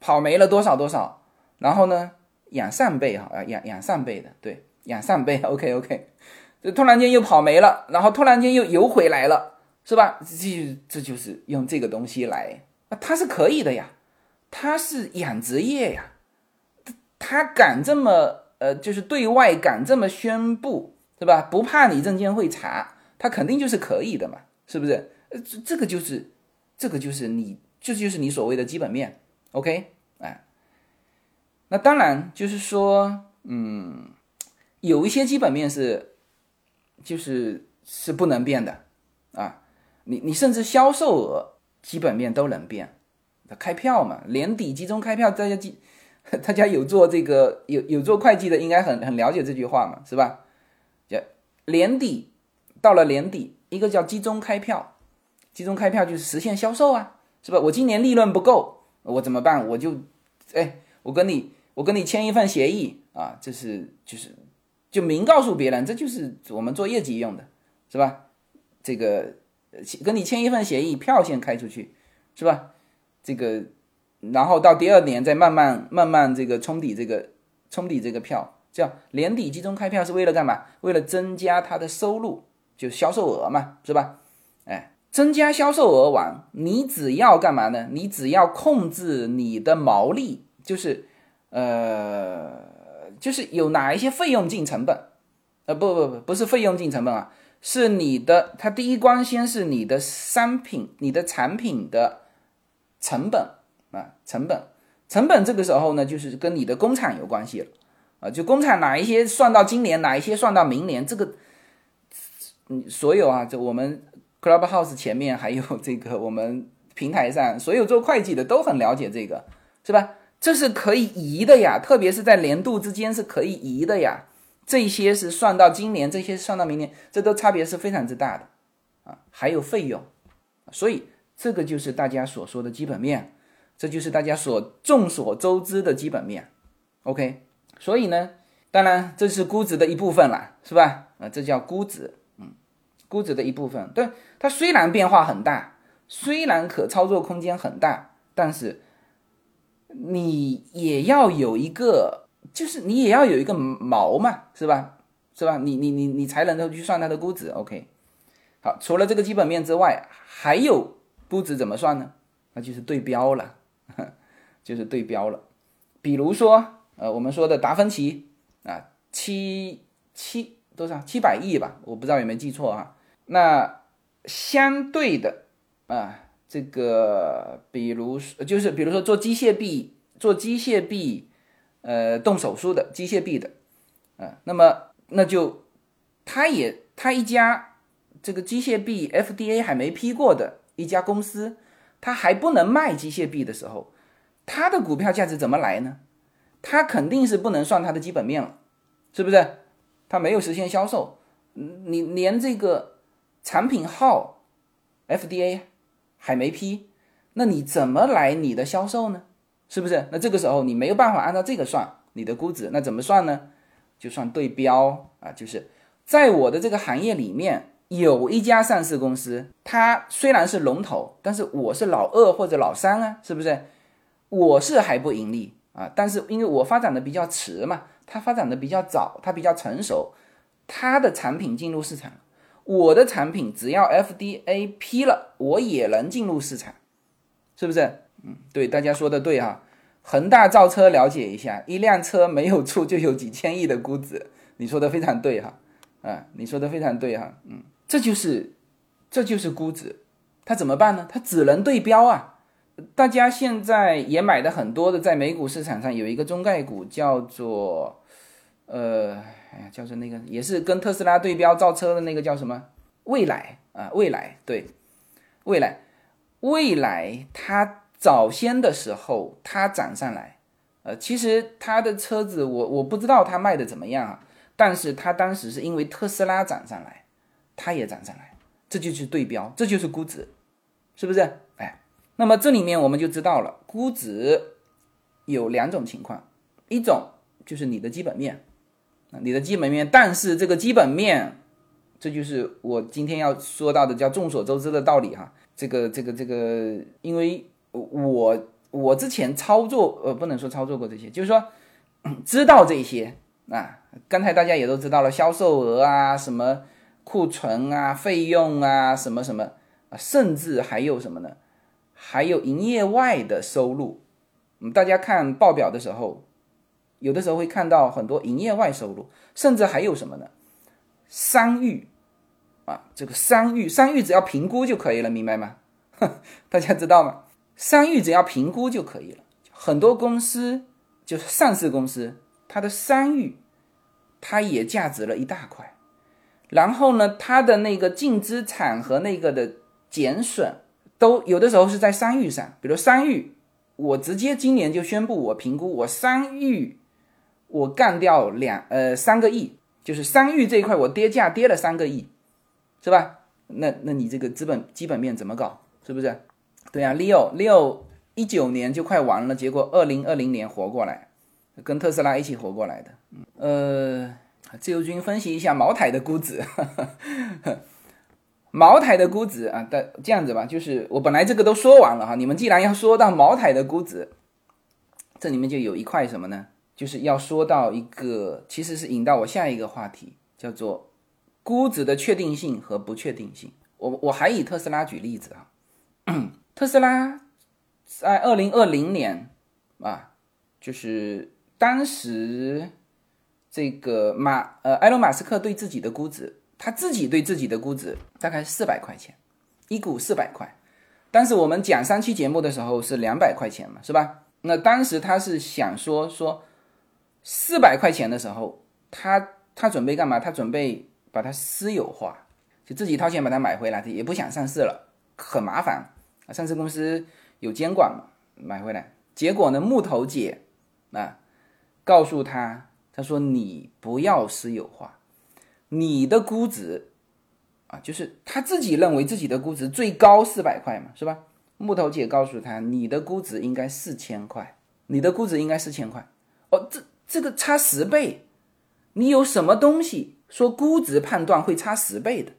跑没了多少多少，然后呢，养扇贝哈，养养扇贝的，对，养扇贝，OK OK，这突然间又跑没了，然后突然间又游回来了，是吧？这这就是用这个东西来，啊，它是可以的呀，它是养殖业呀，他敢这么呃，就是对外敢这么宣布，是吧？不怕你证监会查，他肯定就是可以的嘛，是不是？呃，这这个就是，这个就是你，这就是你所谓的基本面，OK，哎，那当然就是说，嗯，有一些基本面是，就是是不能变的啊，你你甚至销售额基本面都能变，开票嘛，年底集中开票，大家记，大家有做这个有有做会计的，应该很很了解这句话嘛，是吧？就年底到了年底，一个叫集中开票。集中开票就是实现销售啊，是吧？我今年利润不够，我怎么办？我就，哎，我跟你，我跟你签一份协议啊，这是就是就明告诉别人，这就是我们做业绩用的，是吧？这个跟你签一份协议，票先开出去，是吧？这个，然后到第二年再慢慢慢慢这个冲抵这个冲抵这个票，叫年底集中开票是为了干嘛？为了增加他的收入，就销售额嘛，是吧？增加销售额完，你只要干嘛呢？你只要控制你的毛利，就是，呃，就是有哪一些费用进成本，呃，不不不，不是费用进成本啊，是你的，它第一关先是你的商品、你的产品的成本啊，成本，成本这个时候呢，就是跟你的工厂有关系了啊，就工厂哪一些算到今年，哪一些算到明年，这个，所有啊，就我们。Clubhouse 前面还有这个，我们平台上所有做会计的都很了解这个，是吧？这是可以移的呀，特别是在年度之间是可以移的呀。这些是算到今年，这些算到明年，这都差别是非常之大的啊。还有费用，所以这个就是大家所说的基本面，这就是大家所众所周知的基本面。OK，所以呢，当然这是估值的一部分了，是吧？啊，这叫估值。估值的一部分，对它虽然变化很大，虽然可操作空间很大，但是你也要有一个，就是你也要有一个毛嘛，是吧？是吧？你你你你才能够去算它的估值。OK，好，除了这个基本面之外，还有估值怎么算呢？那就是对标了，就是对标了。比如说，呃，我们说的达芬奇啊，七七多少？七百亿吧，我不知道有没有记错啊。那相对的啊，这个比如就是比如说做机械臂、做机械臂，呃，动手术的机械臂的，啊，那么那就他也他一家这个机械臂 FDA 还没批过的一家公司，他还不能卖机械臂的时候，他的股票价值怎么来呢？他肯定是不能算他的基本面了，是不是？他没有实现销售，你连这个。产品号 FDA 还没批，那你怎么来你的销售呢？是不是？那这个时候你没有办法按照这个算你的估值，那怎么算呢？就算对标啊，就是在我的这个行业里面有一家上市公司，它虽然是龙头，但是我是老二或者老三啊，是不是？我是还不盈利啊，但是因为我发展的比较迟嘛，它发展的比较早，它比较成熟，它的产品进入市场。我的产品只要 FDA 批了，我也能进入市场，是不是？嗯，对，大家说的对哈。恒大造车了解一下，一辆车没有出就有几千亿的估值，你说的非常对哈。啊，你说的非常对哈。嗯，这就是这就是估值，它怎么办呢？它只能对标啊。大家现在也买的很多的，在美股市场上有一个中概股叫做呃。哎呀，叫做那个也是跟特斯拉对标造车的那个叫什么？蔚来啊，蔚来对，蔚来，蔚来它早先的时候它涨上来，呃，其实它的车子我我不知道它卖的怎么样啊，但是它当时是因为特斯拉涨上来，它也涨上来，这就是对标，这就是估值，是不是？哎，那么这里面我们就知道了，估值有两种情况，一种就是你的基本面。你的基本面，但是这个基本面，这就是我今天要说到的，叫众所周知的道理哈。这个这个这个，因为我我之前操作，呃，不能说操作过这些，就是说 知道这些啊。刚才大家也都知道了，销售额啊，什么库存啊，费用啊，什么什么啊，甚至还有什么呢？还有营业外的收入。嗯，大家看报表的时候。有的时候会看到很多营业外收入，甚至还有什么呢？商誉啊，这个商誉，商誉只要评估就可以了，明白吗？大家知道吗？商誉只要评估就可以了。很多公司就是上市公司，它的商誉它也价值了一大块。然后呢，它的那个净资产和那个的减损，都有的时候是在商誉上。比如商誉，我直接今年就宣布，我评估我商誉。我干掉两呃三个亿，就是商誉这一块，我跌价跌了三个亿，是吧？那那你这个资本基本面怎么搞？是不是？对啊，Leo Leo 一九年就快完了，结果二零二零年活过来，跟特斯拉一起活过来的。呃，自由军分析一下茅台的估值，茅台的估值啊，但这样子吧，就是我本来这个都说完了哈，你们既然要说到茅台的估值，这里面就有一块什么呢？就是要说到一个，其实是引到我下一个话题，叫做估值的确定性和不确定性。我我还以特斯拉举例子啊，特斯拉在二零二零年啊，就是当时这个马呃埃隆马斯克对自己的估值，他自己对自己的估值大概四百块钱一股四百块，但是我们讲三期节目的时候是两百块钱嘛，是吧？那当时他是想说说。四百块钱的时候，他他准备干嘛？他准备把它私有化，就自己掏钱把它买回来，他也不想上市了，很麻烦啊。上市公司有监管嘛，买回来。结果呢，木头姐啊告诉他，他说你不要私有化，你的估值啊，就是他自己认为自己的估值最高四百块嘛，是吧？木头姐告诉他，你的估值应该四千块，你的估值应该四千块。哦，这。这个差十倍，你有什么东西说估值判断会差十倍的，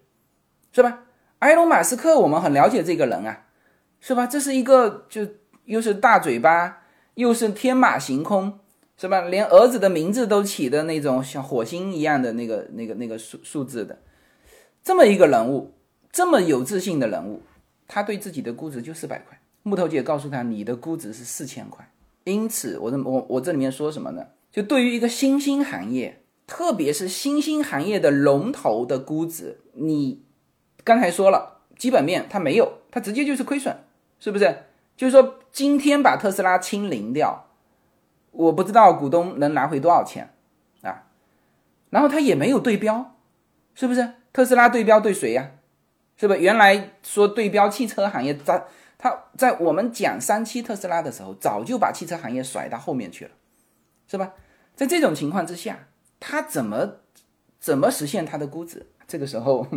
是吧？埃隆·马斯克，我们很了解这个人啊，是吧？这是一个就又是大嘴巴，又是天马行空，是吧？连儿子的名字都起的那种像火星一样的那个那个那个数数字的，这么一个人物，这么有自信的人物，他对自己的估值就四百块。木头姐告诉他，你的估值是四千块。因此，我这我我这里面说什么呢？就对于一个新兴行业，特别是新兴行业的龙头的估值，你刚才说了，基本面它没有，它直接就是亏损，是不是？就是说今天把特斯拉清零掉，我不知道股东能拿回多少钱啊。然后它也没有对标，是不是？特斯拉对标对谁呀？是不？原来说对标汽车行业，在他在我们讲三期特斯拉的时候，早就把汽车行业甩到后面去了，是吧？在这种情况之下，他怎么怎么实现它的估值？这个时候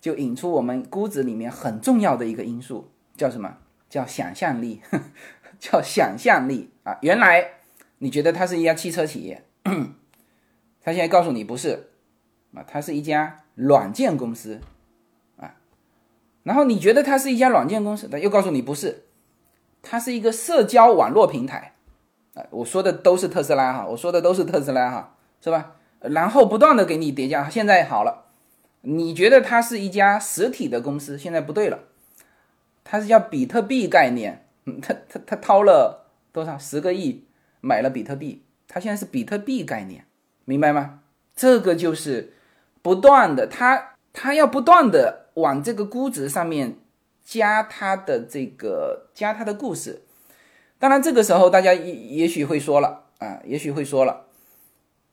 就引出我们估值里面很重要的一个因素，叫什么？叫想象力，叫想象力啊！原来你觉得它是一家汽车企业，他现在告诉你不是啊，它是一家软件公司啊。然后你觉得它是一家软件公司，他又告诉你不是，它是一个社交网络平台啊。我说的都是特斯拉哈，我说的都是特斯拉哈，是吧？然后不断的给你叠加，现在好了，你觉得它是一家实体的公司，现在不对了。它是叫比特币概念，嗯，他他他掏了多少十个亿买了比特币，它现在是比特币概念，明白吗？这个就是不断的，他他要不断的往这个估值上面加他的这个加他的故事。当然，这个时候大家也也许会说了啊，也许会说了，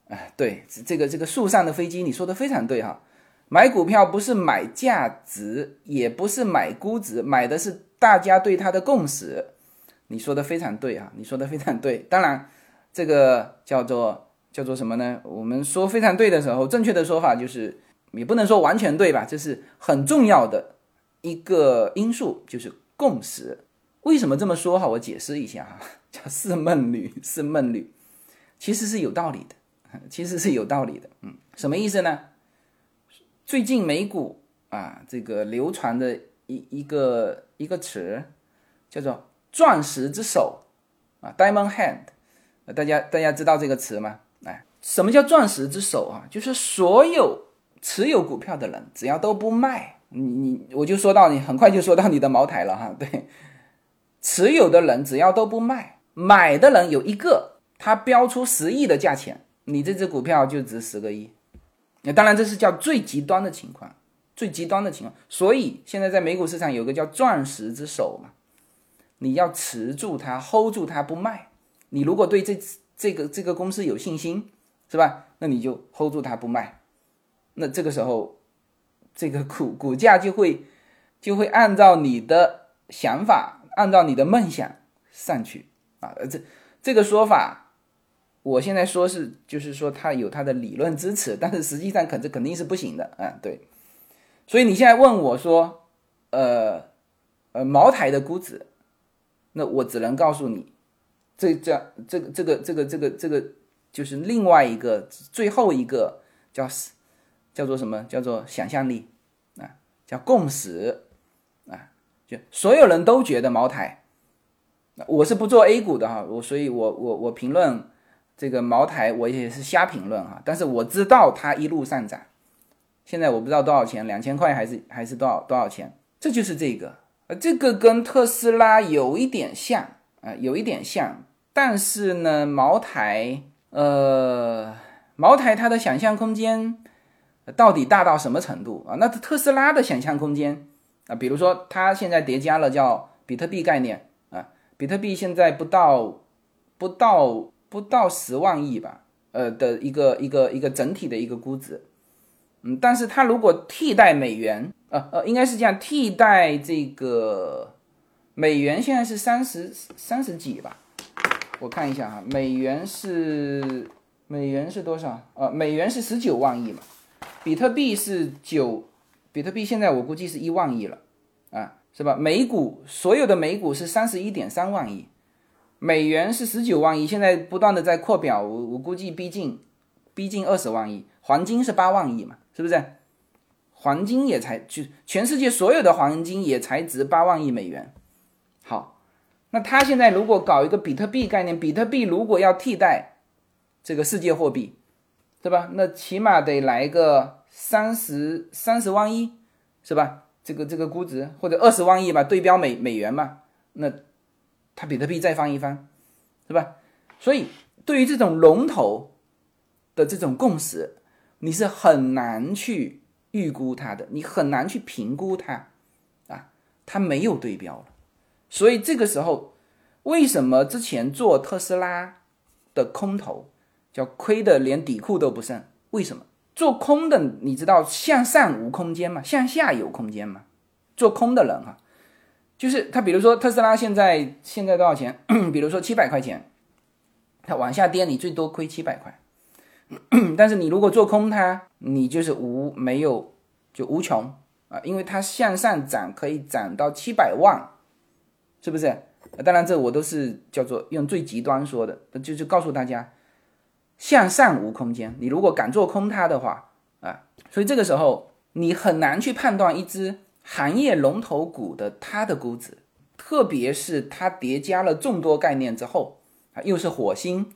哎，对，这个这个树上的飞机，你说的非常对哈。买股票不是买价值，也不是买估值，买的是大家对它的共识。你说的非常对啊，你说的非常对。当然，这个叫做叫做什么呢？我们说非常对的时候，正确的说法就是也不能说完全对吧？这是很重要的一个因素，就是共识。为什么这么说哈？我解释一下哈，叫四梦女，四梦女，其实是有道理的，其实是有道理的。嗯，什么意思呢？最近美股啊，这个流传的一一个一个词叫做“钻石之手”啊，diamond hand，大家大家知道这个词吗？哎，什么叫钻石之手啊？就是所有持有股票的人，只要都不卖，你你我就说到你很快就说到你的茅台了哈。对，持有的人只要都不卖，买的人有一个，他标出十亿的价钱，你这只股票就值十个亿。那当然，这是叫最极端的情况，最极端的情况。所以现在在美股市场有个叫“钻石之手”嘛，你要持住它，hold 住它不卖。你如果对这这个这个公司有信心，是吧？那你就 hold 住它不卖。那这个时候，这个股股价就会就会按照你的想法，按照你的梦想上去啊。这这个说法。我现在说是，就是说它有它的理论支持，但是实际上肯这肯定是不行的啊。对，所以你现在问我说，呃呃，茅台的估值，那我只能告诉你，这这这个这个这个这个这个就是另外一个最后一个叫叫做什么？叫做想象力啊，叫共识，就所有人都觉得茅台，我是不做 A 股的哈，我所以我我我评论。这个茅台我也是瞎评论哈，但是我知道它一路上涨，现在我不知道多少钱，两千块还是还是多少多少钱？这就是这个，呃，这个跟特斯拉有一点像啊，有一点像，但是呢，茅台，呃，茅台它的想象空间到底大到什么程度啊？那特斯拉的想象空间比如说它现在叠加了叫比特币概念啊，比特币现在不到不到。不到十万亿吧，呃的一个一个一个整体的一个估值，嗯，但是它如果替代美元，呃呃，应该是这样，替代这个美元现在是三十三十几吧，我看一下哈，美元是美元是多少？呃，美元是十九万亿嘛，比特币是九，比特币现在我估计是一万亿了，啊，是吧？美股所有的美股是三十一点三万亿。美元是十九万亿，现在不断的在扩表，我我估计逼近，逼近二十万亿。黄金是八万亿嘛，是不是？黄金也才就全世界所有的黄金也才值八万亿美元。好，那他现在如果搞一个比特币概念，比特币如果要替代这个世界货币，对吧？那起码得来个三十三十万亿，是吧？这个这个估值或者二十万亿吧，对标美美元嘛，那。它比特币再翻一番，是吧？所以对于这种龙头的这种共识，你是很难去预估它的，你很难去评估它啊，它没有对标了。所以这个时候，为什么之前做特斯拉的空头叫亏的连底裤都不剩？为什么做空的你知道向上无空间吗？向下有空间吗？做空的人哈，就是他，比如说特斯拉现在现在多少钱？比如说七百块钱，它往下跌，你最多亏七百块。但是你如果做空它，你就是无没有就无穷啊，因为它向上涨可以涨到七百万，是不是？当然这我都是叫做用最极端说的，就是告诉大家向上无空间。你如果敢做空它的话啊，所以这个时候你很难去判断一只行业龙头股的它的估值，特别是它叠加了众多概念之后啊，又是火星。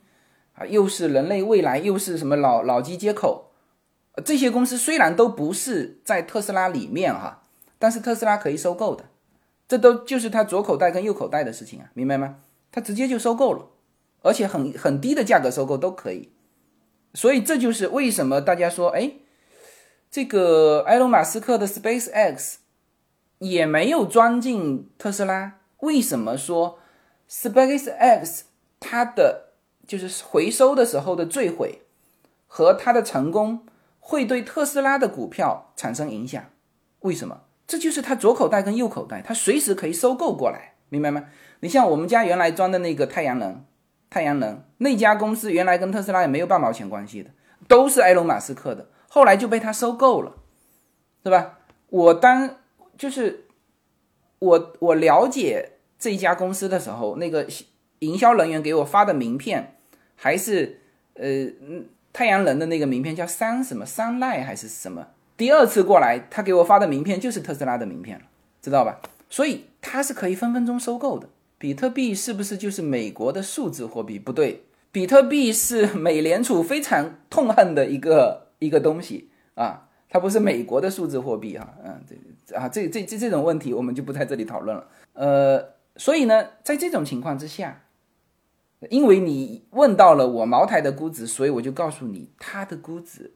啊，又是人类未来，又是什么脑脑机接口，这些公司虽然都不是在特斯拉里面哈，但是特斯拉可以收购的，这都就是它左口袋跟右口袋的事情啊，明白吗？他直接就收购了，而且很很低的价格收购都可以，所以这就是为什么大家说，哎，这个埃隆马斯克的 Space X 也没有钻进特斯拉，为什么说 Space X 它的？就是回收的时候的坠毁和它的成功会对特斯拉的股票产生影响，为什么？这就是它左口袋跟右口袋，它随时可以收购过来，明白吗？你像我们家原来装的那个太阳能，太阳能那家公司原来跟特斯拉也没有半毛钱关系的，都是埃隆马斯克的，后来就被他收购了，是吧？我当就是我我了解这家公司的时候，那个营销人员给我发的名片。还是呃，太阳能的那个名片叫三什么三奈还是什么？第二次过来，他给我发的名片就是特斯拉的名片了，知道吧？所以它是可以分分钟收购的。比特币是不是就是美国的数字货币？不对，比特币是美联储非常痛恨的一个一个东西啊，它不是美国的数字货币哈。嗯，这啊这这这这种问题我们就不在这里讨论了。呃，所以呢，在这种情况之下。因为你问到了我茅台的估值，所以我就告诉你它的估值，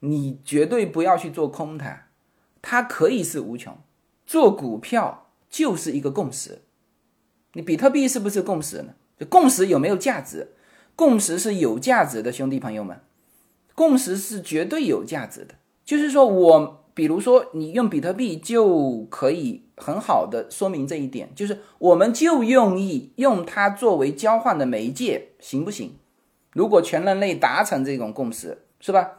你绝对不要去做空它，它可以是无穷。做股票就是一个共识，你比特币是不是共识呢？就共识有没有价值？共识是有价值的，兄弟朋友们，共识是绝对有价值的。就是说我。比如说，你用比特币就可以很好的说明这一点，就是我们就用意用它作为交换的媒介，行不行？如果全人类达成这种共识，是吧？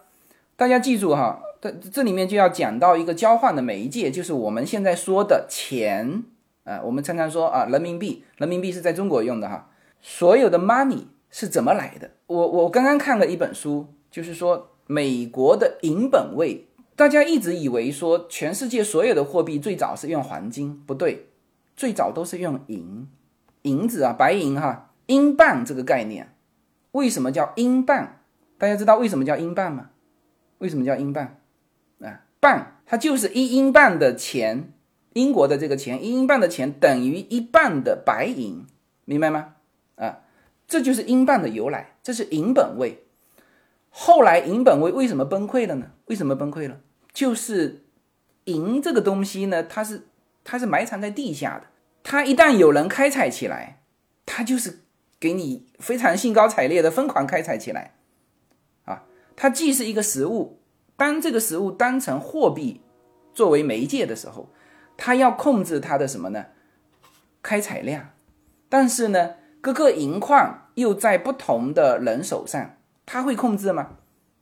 大家记住哈，这这里面就要讲到一个交换的媒介，就是我们现在说的钱啊。我们常常说啊，人民币，人民币是在中国用的哈。所有的 money 是怎么来的？我我刚刚看了一本书，就是说美国的银本位。大家一直以为说全世界所有的货币最早是用黄金，不对，最早都是用银，银子啊，白银哈，英镑这个概念，为什么叫英镑？大家知道为什么叫英镑吗？为什么叫英镑？啊，镑它就是一英镑的钱，英国的这个钱，一英镑的钱等于一半的白银，明白吗？啊，这就是英镑的由来，这是银本位。后来银本位为什么崩溃了呢？为什么崩溃了？就是银这个东西呢，它是它是埋藏在地下的，它一旦有人开采起来，它就是给你非常兴高采烈的疯狂开采起来，啊，它既是一个实物，当这个实物当成货币作为媒介的时候，它要控制它的什么呢？开采量，但是呢，各个银矿又在不同的人手上，他会控制吗？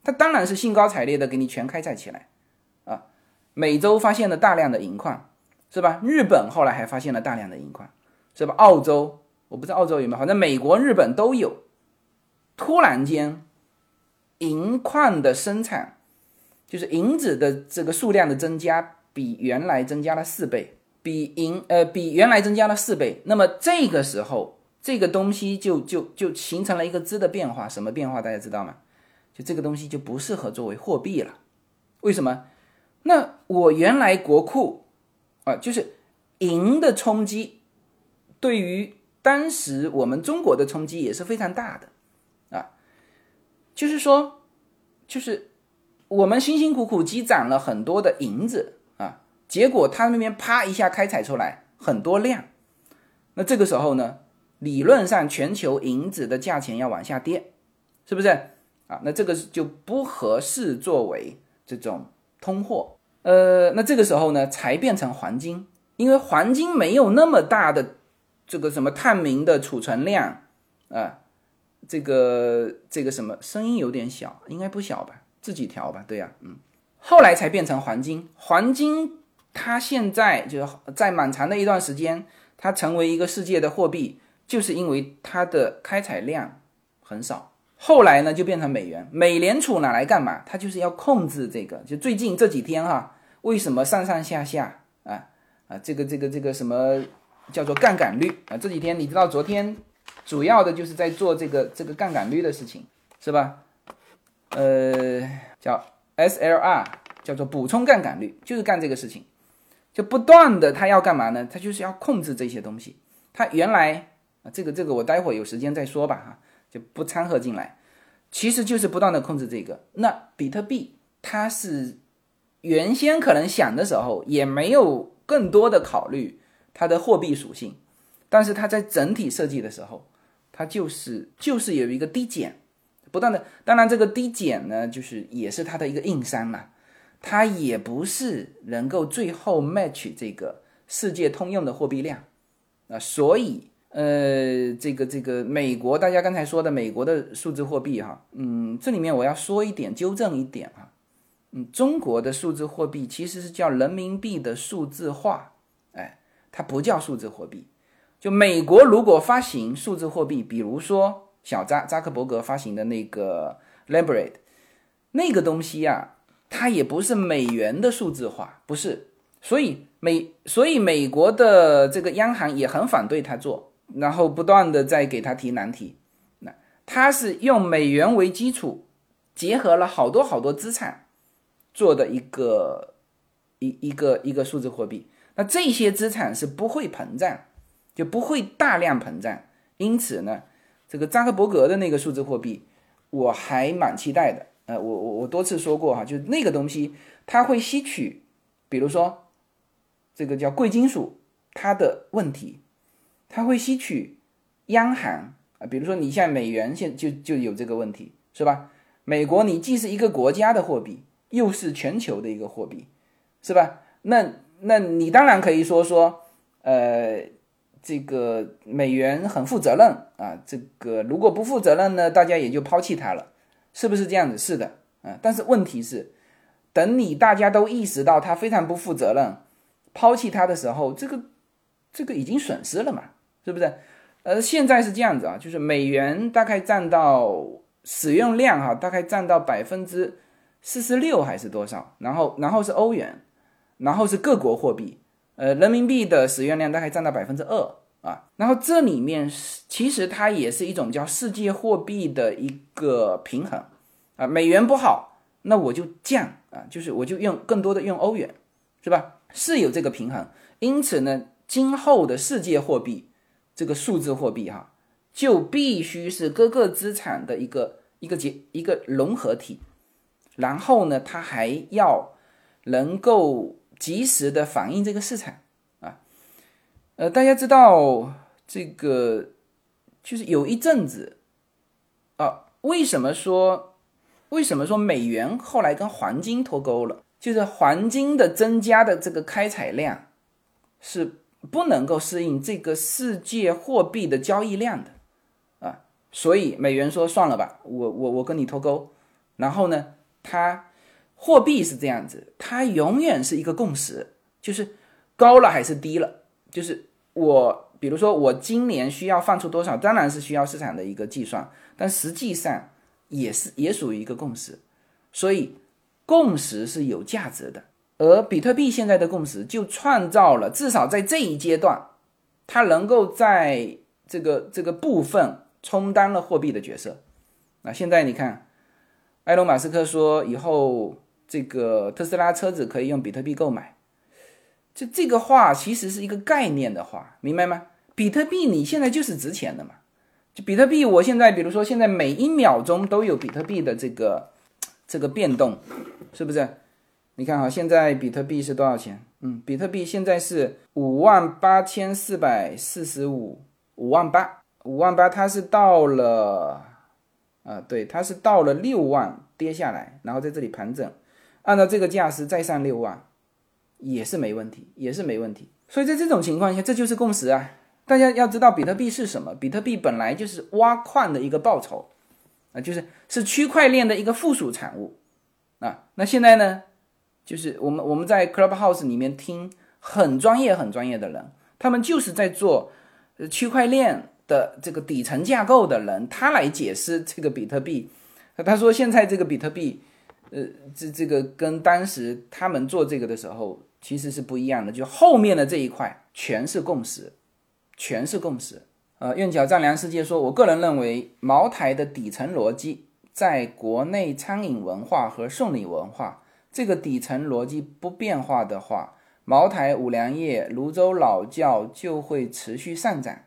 他当然是兴高采烈的给你全开采起来。啊美洲发现了大量的银矿，是吧？日本后来还发现了大量的银矿，是吧？澳洲我不知道澳洲有没有，反正美国、日本都有。突然间，银矿的生产，就是银子的这个数量的增加，比原来增加了四倍，比银呃比原来增加了四倍。那么这个时候，这个东西就就就形成了一个质的变化，什么变化？大家知道吗？就这个东西就不适合作为货币了，为什么？那我原来国库啊，就是银的冲击，对于当时我们中国的冲击也是非常大的啊。就是说，就是我们辛辛苦苦积攒了很多的银子，结果他那边啪一下开采出来很多量，那这个时候呢，理论上全球银子的价钱要往下跌，是不是啊？那这个就不合适作为这种通货，呃，那这个时候呢才变成黄金，因为黄金没有那么大的这个什么探明的储存量啊。这个这个什么声音有点小，应该不小吧？自己调吧。对呀，嗯，后来才变成黄金。黄金它现在就是在蛮长的一段时间，它成为一个世界的货币，就是因为它的开采量很少。后来呢，就变成美元。美联储拿来干嘛？它就是要控制这个。就最近这几天哈，为什么上上下下啊啊？这个这个这个什么叫做杠杆率啊？这几天你知道昨天。主要的就是在做这个这个杠杆率的事情，是吧？呃，叫 SLR，叫做补充杠杆率，就是干这个事情，就不断的他要干嘛呢？他就是要控制这些东西。他原来啊，这个这个我待会有时间再说吧，哈，就不掺和进来。其实就是不断的控制这个。那比特币它是原先可能想的时候也没有更多的考虑它的货币属性，但是它在整体设计的时候。它就是就是有一个低减，不断的，当然这个低减呢，就是也是它的一个硬伤嘛，它也不是能够最后 match 这个世界通用的货币量啊，所以呃，这个这个美国大家刚才说的美国的数字货币哈，嗯，这里面我要说一点纠正一点啊，嗯，中国的数字货币其实是叫人民币的数字化，哎，它不叫数字货币。就美国如果发行数字货币，比如说小扎扎克伯格发行的那个 l a b r a t e 那个东西呀，它也不是美元的数字化，不是。所以美所以美国的这个央行也很反对他做，然后不断的在给他提难题。那他是用美元为基础，结合了好多好多资产做的一个一一个一个数字货币。那这些资产是不会膨胀。就不会大量膨胀，因此呢，这个扎克伯格的那个数字货币，我还蛮期待的。呃，我我我多次说过哈，就那个东西，它会吸取，比如说这个叫贵金属，它的问题，它会吸取央行啊，比如说你像美元现就就有这个问题，是吧？美国你既是一个国家的货币，又是全球的一个货币，是吧？那那你当然可以说说，呃。这个美元很负责任啊，这个如果不负责任呢，大家也就抛弃它了，是不是这样子？是的，啊，但是问题是，等你大家都意识到他非常不负责任，抛弃它的时候，这个这个已经损失了嘛，是不是？呃，现在是这样子啊，就是美元大概占到使用量哈，大概占到百分之四十六还是多少？然后然后是欧元，然后是各国货币。呃，人民币的使用量大概占到百分之二啊，然后这里面是其实它也是一种叫世界货币的一个平衡啊，美元不好，那我就降啊，就是我就用更多的用欧元，是吧？是有这个平衡，因此呢，今后的世界货币这个数字货币哈，就必须是各个资产的一个一个结一个融合体，然后呢，它还要能够。及时的反映这个市场，呃，大家知道这个就是有一阵子啊，为什么说为什么说美元后来跟黄金脱钩了？就是黄金的增加的这个开采量是不能够适应这个世界货币的交易量的啊，所以美元说算了吧，我我我跟你脱钩，然后呢，它。货币是这样子，它永远是一个共识，就是高了还是低了，就是我，比如说我今年需要放出多少，当然是需要市场的一个计算，但实际上也是也属于一个共识，所以共识是有价值的。而比特币现在的共识就创造了，至少在这一阶段，它能够在这个这个部分充当了货币的角色。那现在你看，埃隆·马斯克说以后。这个特斯拉车子可以用比特币购买，就这个话其实是一个概念的话，明白吗？比特币你现在就是值钱的嘛，就比特币，我现在比如说现在每一秒钟都有比特币的这个这个变动，是不是？你看哈，现在比特币是多少钱？嗯，比特币现在是五万八千四百四十五，五万八，五万八，它是到了，啊，对，它是到了六万跌下来，然后在这里盘整，按照这个价是再上六万，也是没问题，也是没问题。所以在这种情况下，这就是共识啊！大家要知道比特币是什么？比特币本来就是挖矿的一个报酬啊，就是是区块链的一个附属产物啊。那现在呢，就是我们我们在 Clubhouse 里面听很专业很专业的人，他们就是在做区块链的这个底层架构的人，他来解释这个比特币。他说现在这个比特币，呃，这这个跟当时他们做这个的时候。其实是不一样的，就后面的这一块全是共识，全是共识。呃，愿角丈量世界说，我个人认为茅台的底层逻辑，在国内餐饮文化和送礼文化这个底层逻辑不变化的话，茅台、五粮液、泸州老窖就会持续上涨。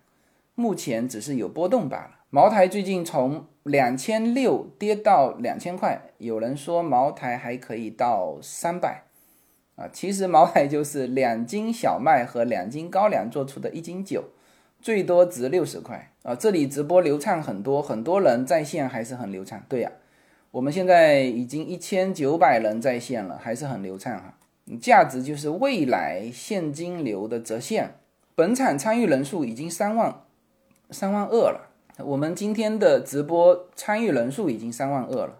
目前只是有波动罢了。茅台最近从两千六跌到两千块，有人说茅台还可以到三百。啊，其实茅台就是两斤小麦和两斤高粱做出的一斤酒，最多值六十块啊。这里直播流畅很多，很多人在线还是很流畅。对呀，我们现在已经一千九百人在线了，还是很流畅哈。价值就是未来现金流的折现。本场参与人数已经三万三万二了，我们今天的直播参与人数已经三万二了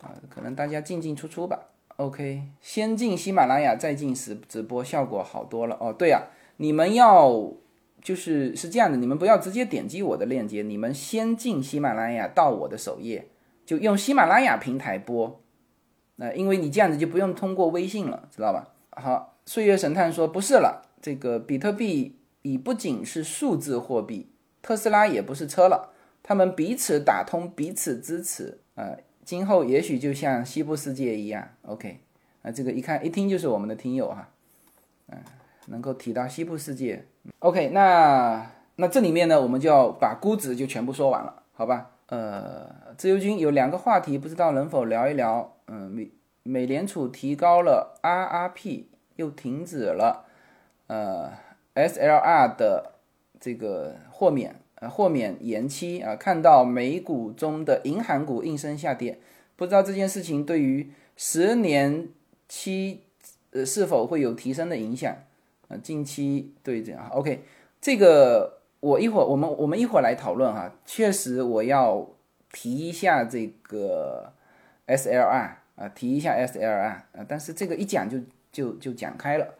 啊，可能大家进进出出吧。OK，先进喜马拉雅，再进直直播，效果好多了哦。对呀，你们要就是是这样的，你们不要直接点击我的链接，你们先进喜马拉雅到我的首页，就用喜马拉雅平台播。那因为你这样子就不用通过微信了，知道吧？好，岁月神探说不是了，这个比特币已不仅是数字货币，特斯拉也不是车了，他们彼此打通，彼此支持啊。今后也许就像西部世界一样，OK，啊，这个一看一听就是我们的听友哈，嗯，能够提到西部世界，OK，那那这里面呢，我们就要把估值就全部说完了，好吧？呃，自由军有两个话题，不知道能否聊一聊？嗯，美美联储提高了 RRP，又停止了，呃，SLR 的这个豁免。呃，豁免延期啊，看到美股中的银行股应声下跌，不知道这件事情对于十年期呃是否会有提升的影响啊？近期对这样，OK，这个我一会儿我们我们一会儿来讨论哈。确实我要提一下这个 SLR 啊，提一下 SLR 啊，但是这个一讲就就就讲开了。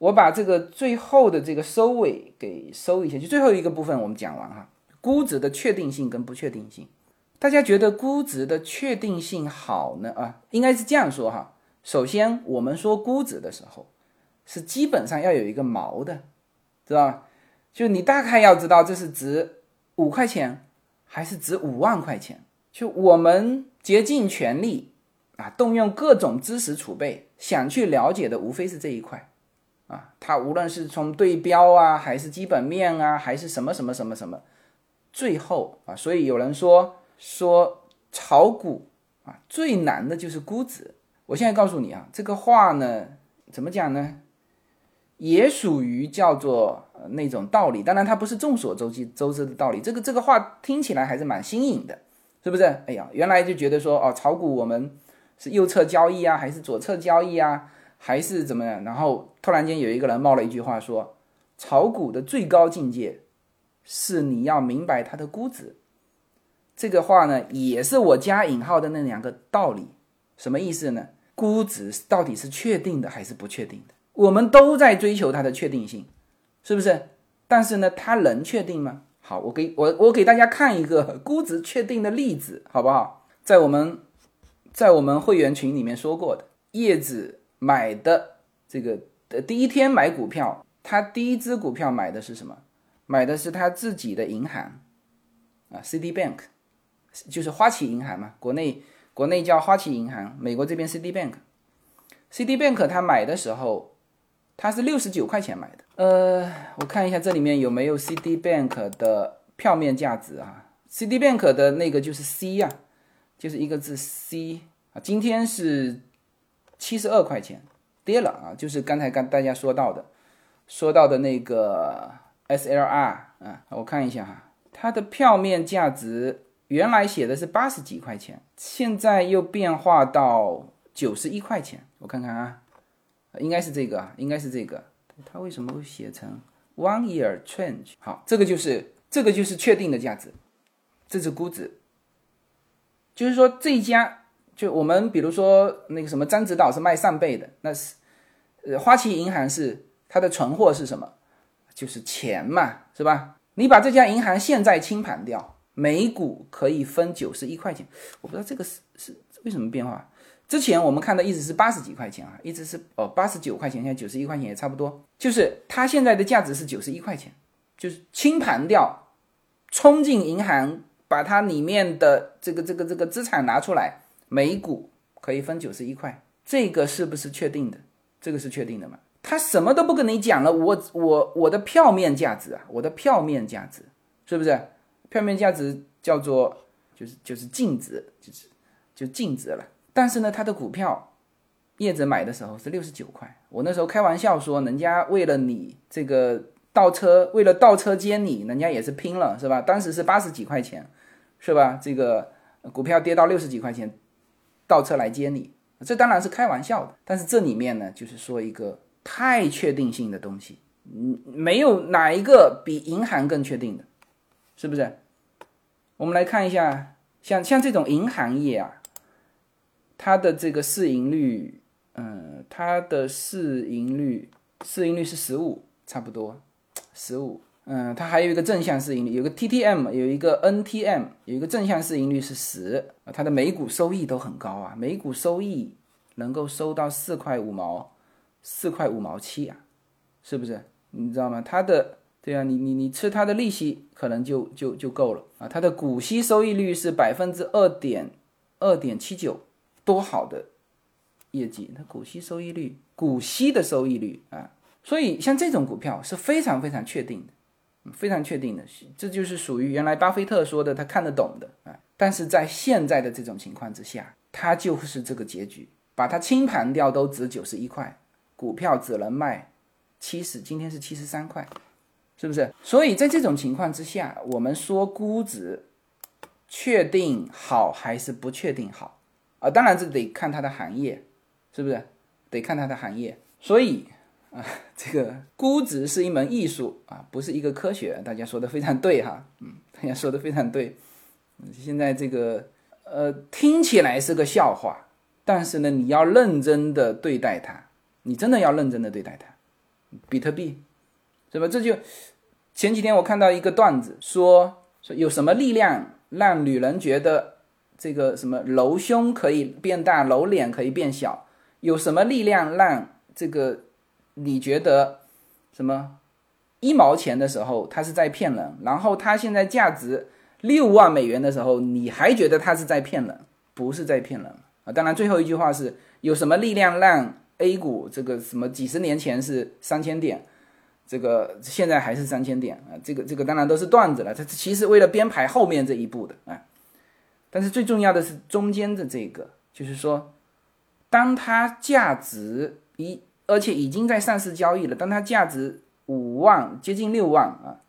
我把这个最后的这个收尾给收一下，就最后一个部分我们讲完哈。估值的确定性跟不确定性，大家觉得估值的确定性好呢？啊，应该是这样说哈。首先，我们说估值的时候，是基本上要有一个锚的，知道吧？就你大概要知道这是值五块钱还是值五万块钱。就我们竭尽全力啊，动用各种知识储备，想去了解的无非是这一块。啊，它无论是从对标啊，还是基本面啊，还是什么什么什么什么，最后啊，所以有人说说炒股啊，最难的就是估值。我现在告诉你啊，这个话呢，怎么讲呢？也属于叫做那种道理，当然它不是众所周知周知的道理。这个这个话听起来还是蛮新颖的，是不是？哎呀，原来就觉得说哦，炒股我们是右侧交易啊，还是左侧交易啊？还是怎么样？然后突然间有一个人冒了一句话说：“炒股的最高境界是你要明白它的估值。”这个话呢，也是我加引号的那两个道理。什么意思呢？估值到底是确定的还是不确定的？我们都在追求它的确定性，是不是？但是呢，它能确定吗？好，我给我我给大家看一个估值确定的例子，好不好？在我们在我们会员群里面说过的叶子。买的这个的第一天买股票，他第一只股票买的是什么？买的是他自己的银行啊，CD Bank，就是花旗银行嘛，国内国内叫花旗银行，美国这边 CD Bank，CD Bank 他买的时候，他是六十九块钱买的。呃，我看一下这里面有没有 CD Bank 的票面价值啊？CD Bank 的那个就是 C 呀，就是一个字 C。啊，今天是七十二块钱，跌了啊，就是刚才跟大家说到的，说到的那个 SLR 啊，我看一下哈，它的票面价值原来写的是八十几块钱，现在又变化到九十一块钱，我看看啊，应该是这个啊，应该是这个，它为什么会写成 one year change？好，这个就是这个就是确定的价值，这是估值，就是说这家。就我们比如说那个什么獐子岛是卖扇贝的，那是，呃，花旗银行是它的存货是什么？就是钱嘛，是吧？你把这家银行现在清盘掉，每股可以分九十一块钱。我不知道这个是是为什么变化。之前我们看的一直是八十几块钱啊，一直是哦八十九块钱，现在九十一块钱也差不多。就是它现在的价值是九十一块钱，就是清盘掉，冲进银行把它里面的这个这个这个资产拿出来。每股可以分九十一块，这个是不是确定的？这个是确定的嘛？他什么都不跟你讲了，我我我的票面价值啊，我的票面价值是不是？票面价值叫做就是就是净值，就是就净值了。但是呢，他的股票叶子买的时候是六十九块，我那时候开玩笑说，人家为了你这个倒车，为了倒车接你，人家也是拼了，是吧？当时是八十几块钱，是吧？这个股票跌到六十几块钱。倒车来接你，这当然是开玩笑的。但是这里面呢，就是说一个太确定性的东西，嗯，没有哪一个比银行更确定的，是不是？我们来看一下，像像这种银行业啊，它的这个市盈率，嗯，它的市盈率市盈率是十五，差不多十五。嗯，它还有一个正向市盈率，有个 TTM，有一个 NTM，有一个正向市盈率是十啊，它的每股收益都很高啊，每股收益能够收到四块五毛，四块五毛七啊，是不是？你知道吗？它的对啊，你你你吃它的利息可能就就就够了啊，它的股息收益率是百分之二点二点七九，多好的业绩！它股息收益率，股息的收益率啊，所以像这种股票是非常非常确定的。非常确定的，这就是属于原来巴菲特说的他看得懂的啊。但是在现在的这种情况之下，它就是这个结局，把它清盘掉都值九十一块，股票只能卖七十，今天是七十三块，是不是？所以在这种情况之下，我们说估值确定好还是不确定好啊？当然这得看它的行业，是不是？得看它的行业，所以。啊，这个估值是一门艺术啊，不是一个科学。大家说的非常对哈，嗯，大家说的非常对。现在这个呃，听起来是个笑话，但是呢，你要认真的对待它，你真的要认真的对待它。比特币，是吧？这就前几天我看到一个段子，说说有什么力量让女人觉得这个什么揉胸可以变大，揉脸可以变小？有什么力量让这个？你觉得什么一毛钱的时候，他是在骗人；然后他现在价值六万美元的时候，你还觉得他是在骗人？不是在骗人啊！当然，最后一句话是有什么力量让 A 股这个什么几十年前是三千点，这个现在还是三千点啊？这个这个当然都是段子了。它其实为了编排后面这一步的啊。但是最重要的是中间的这个，就是说，当它价值一。而且已经在上市交易了。当它价值五万，接近六万啊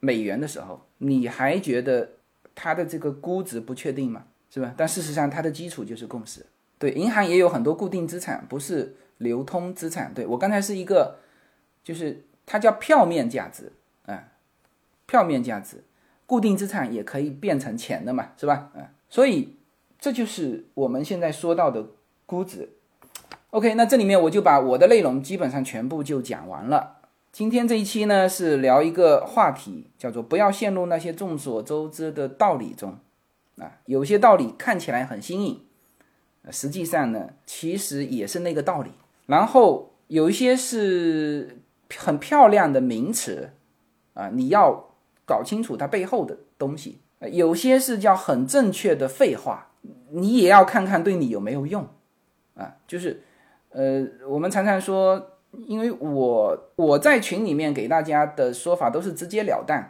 美元的时候，你还觉得它的这个估值不确定吗？是吧？但事实上，它的基础就是共识。对，银行也有很多固定资产，不是流通资产。对我刚才是一个，就是它叫票面价值啊，票面价值，固定资产也可以变成钱的嘛，是吧？嗯，所以这就是我们现在说到的估值。OK，那这里面我就把我的内容基本上全部就讲完了。今天这一期呢是聊一个话题，叫做不要陷入那些众所周知的道理中。啊，有些道理看起来很新颖，实际上呢其实也是那个道理。然后有一些是很漂亮的名词，啊，你要搞清楚它背后的东西。有些是叫很正确的废话，你也要看看对你有没有用。啊，就是。呃，我们常常说，因为我我在群里面给大家的说法都是直截了当，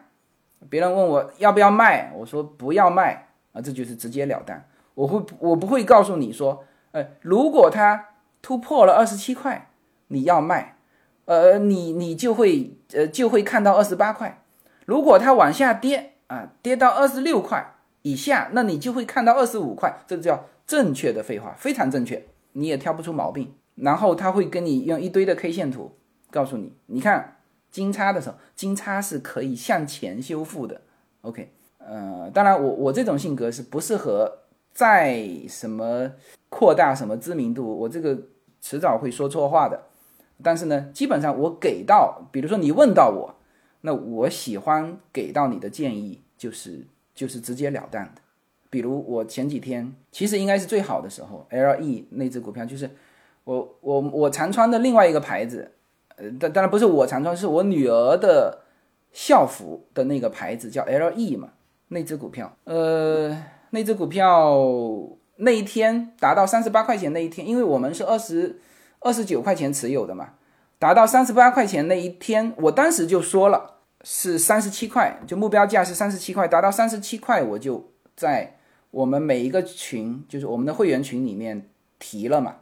别人问我要不要卖，我说不要卖啊，这就是直截了当。我会我不会告诉你说，呃，如果它突破了二十七块，你要卖，呃，你你就会呃就会看到二十八块。如果它往下跌啊，跌到二十六块以下，那你就会看到二十五块。这叫正确的废话，非常正确，你也挑不出毛病。然后他会跟你用一堆的 K 线图告诉你，你看金叉的时候，金叉是可以向前修复的。OK，呃，当然我我这种性格是不适合再什么扩大什么知名度，我这个迟早会说错话的。但是呢，基本上我给到，比如说你问到我，那我喜欢给到你的建议就是就是直截了当的。比如我前几天其实应该是最好的时候，LE 那只股票就是。我我我常穿的另外一个牌子，呃，当当然不是我常穿，是我女儿的校服的那个牌子叫 LE 嘛，那只股票，呃，那只股票那一天达到三十八块钱那一天，因为我们是二十二十九块钱持有的嘛，达到三十八块钱那一天，我当时就说了是三十七块，就目标价是三十七块，达到三十七块，我就在我们每一个群，就是我们的会员群里面提了嘛。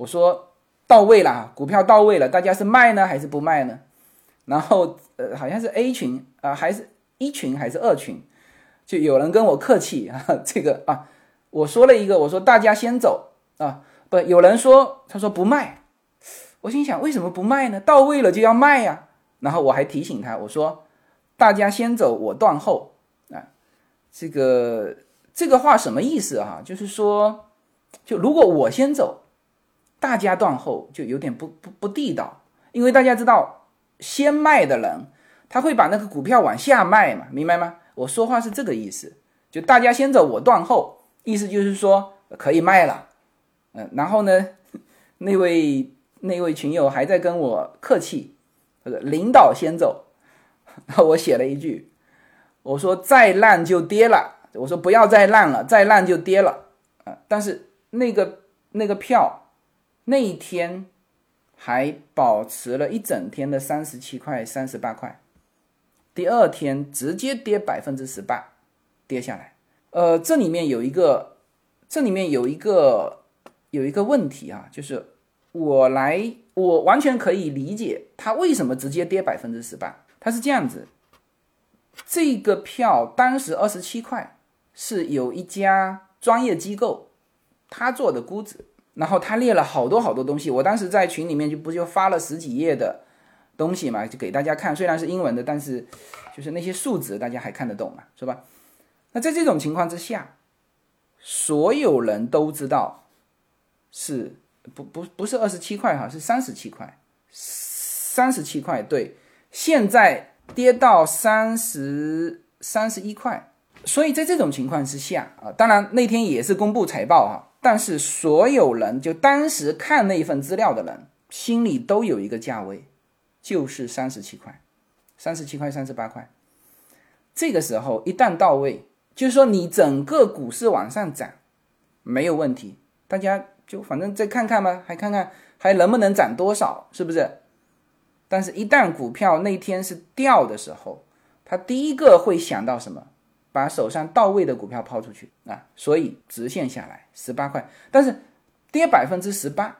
我说到位了，股票到位了，大家是卖呢还是不卖呢？然后呃，好像是 A 群啊，还是一群还是二群，就有人跟我客气啊，这个啊，我说了一个，我说大家先走啊，不，有人说他说不卖，我心想为什么不卖呢？到位了就要卖呀。然后我还提醒他，我说大家先走，我断后啊。这个这个话什么意思啊？就是说，就如果我先走。大家断后就有点不不不地道，因为大家知道先卖的人他会把那个股票往下卖嘛，明白吗？我说话是这个意思，就大家先走，我断后，意思就是说可以卖了，嗯，然后呢，那位那位群友还在跟我客气，领导先走，然 后我写了一句，我说再烂就跌了，我说不要再烂了，再烂就跌了，啊，但是那个那个票。那一天还保持了一整天的三十七块、三十八块，第二天直接跌百分之十八，跌下来。呃，这里面有一个，这里面有一个有一个问题啊，就是我来，我完全可以理解它为什么直接跌百分之十八。它是这样子，这个票当时二十七块，是有一家专业机构他做的估值。然后他列了好多好多东西，我当时在群里面就不就发了十几页的东西嘛，就给大家看。虽然是英文的，但是就是那些数字大家还看得懂嘛，是吧？那在这种情况之下，所有人都知道是不不不是二十七块哈，是三十七块，三十七块对，现在跌到三十三十一块，所以在这种情况之下啊，当然那天也是公布财报哈。但是所有人就当时看那份资料的人，心里都有一个价位，就是三十七块，三十七块、三十八块。这个时候一旦到位，就是说你整个股市往上涨没有问题，大家就反正再看看吧，还看看还能不能涨多少，是不是？但是，一旦股票那天是掉的时候，他第一个会想到什么？把手上到位的股票抛出去啊，所以直线下来十八块，但是跌百分之十八，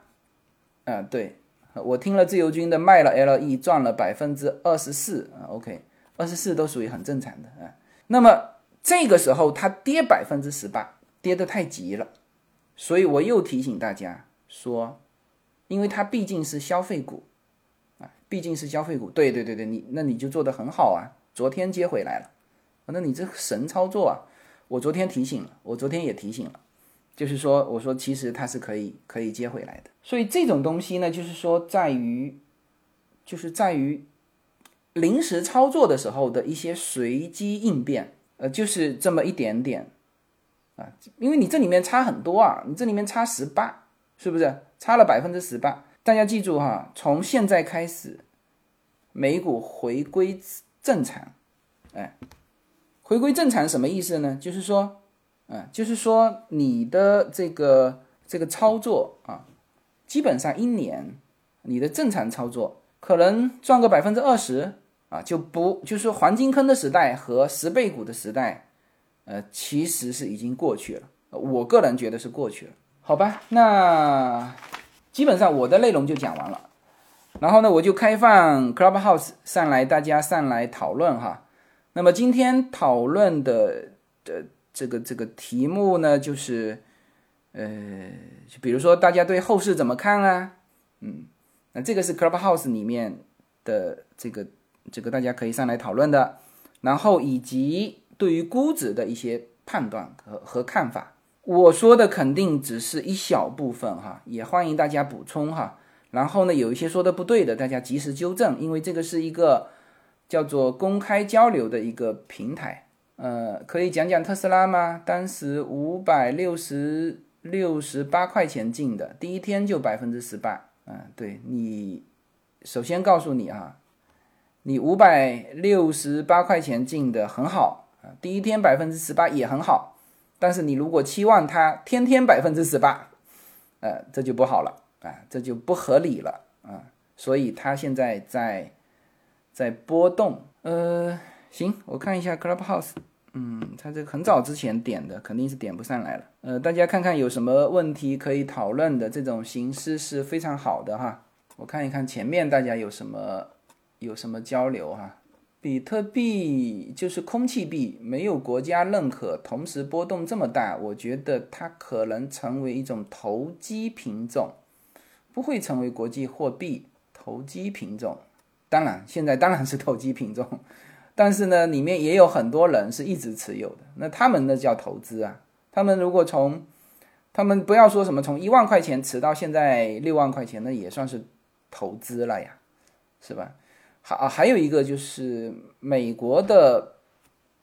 啊，对我听了自由军的卖了 LE 赚了百分之二十四啊，OK，二十四都属于很正常的啊。那么这个时候它跌百分之十八，跌得太急了，所以我又提醒大家说，因为它毕竟是消费股啊，毕竟是消费股，对对对对，你那你就做得很好啊，昨天接回来了。那你这神操作啊！我昨天提醒了，我昨天也提醒了，就是说，我说其实它是可以可以接回来的。所以这种东西呢，就是说在于，就是在于临时操作的时候的一些随机应变，呃，就是这么一点点啊，因为你这里面差很多啊，你这里面差十八，是不是差了百分之十八？大家记住哈，从现在开始，美股回归正常，哎。回归正常什么意思呢？就是说，嗯，就是说你的这个这个操作啊，基本上一年你的正常操作可能赚个百分之二十啊，就不就是说黄金坑的时代和十倍股的时代，呃，其实是已经过去了我个人觉得是过去了，好吧？那基本上我的内容就讲完了，然后呢，我就开放 Clubhouse 上来，大家上来讨论哈。那么今天讨论的的这个这个题目呢，就是呃，比如说大家对后市怎么看啊？嗯，那这个是 Clubhouse 里面的这个这个大家可以上来讨论的，然后以及对于估值的一些判断和和看法。我说的肯定只是一小部分哈，也欢迎大家补充哈。然后呢，有一些说的不对的，大家及时纠正，因为这个是一个叫做公开交流的一个平台。呃，可以讲讲特斯拉吗？当时五百六十六十八块钱进的，第一天就百分之十八。嗯，对你，首先告诉你啊，你五百六十八块钱进的很好啊，第一天百分之十八也很好。但是你如果期望它天天百分之十八，呃，这就不好了啊，这就不合理了啊。所以它现在在在波动。呃，行，我看一下 Clubhouse，嗯，它这个很早之前点的，肯定是点不上来了。呃，大家看看有什么问题可以讨论的，这种形式是非常好的哈。我看一看前面大家有什么有什么交流哈。比特币就是空气币，没有国家认可，同时波动这么大，我觉得它可能成为一种投机品种，不会成为国际货币。投机品种，当然现在当然是投机品种，但是呢，里面也有很多人是一直持有的，那他们那叫投资啊。他们如果从，他们不要说什么从一万块钱持到现在六万块钱，那也算是投资了呀，是吧？还啊还有一个就是美国的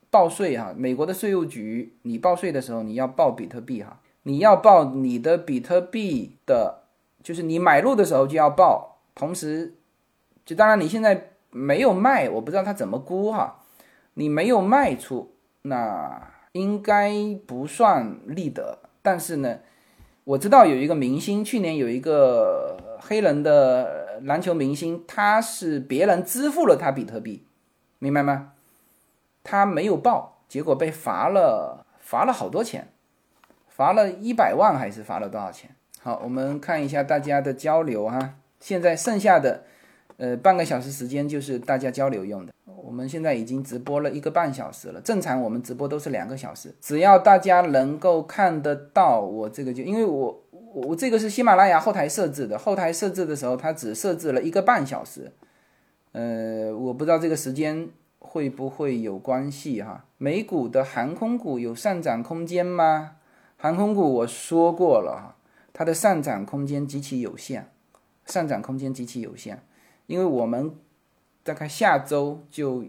报税哈，美国的税务局，你报税的时候你要报比特币哈，你要报你的比特币的，就是你买入的时候就要报，同时就当然你现在没有卖，我不知道他怎么估哈，你没有卖出，那应该不算利得，但是呢，我知道有一个明星，去年有一个黑人的。篮球明星，他是别人支付了他比特币，明白吗？他没有报，结果被罚了，罚了好多钱，罚了一百万还是罚了多少钱？好，我们看一下大家的交流哈。现在剩下的呃半个小时时间就是大家交流用的。我们现在已经直播了一个半小时了，正常我们直播都是两个小时，只要大家能够看得到我这个就，因为我。我这个是喜马拉雅后台设置的，后台设置的时候它只设置了一个半小时，呃，我不知道这个时间会不会有关系哈。美股的航空股有上涨空间吗？航空股我说过了哈，它的上涨空间极其有限，上涨空间极其有限，因为我们大概下周就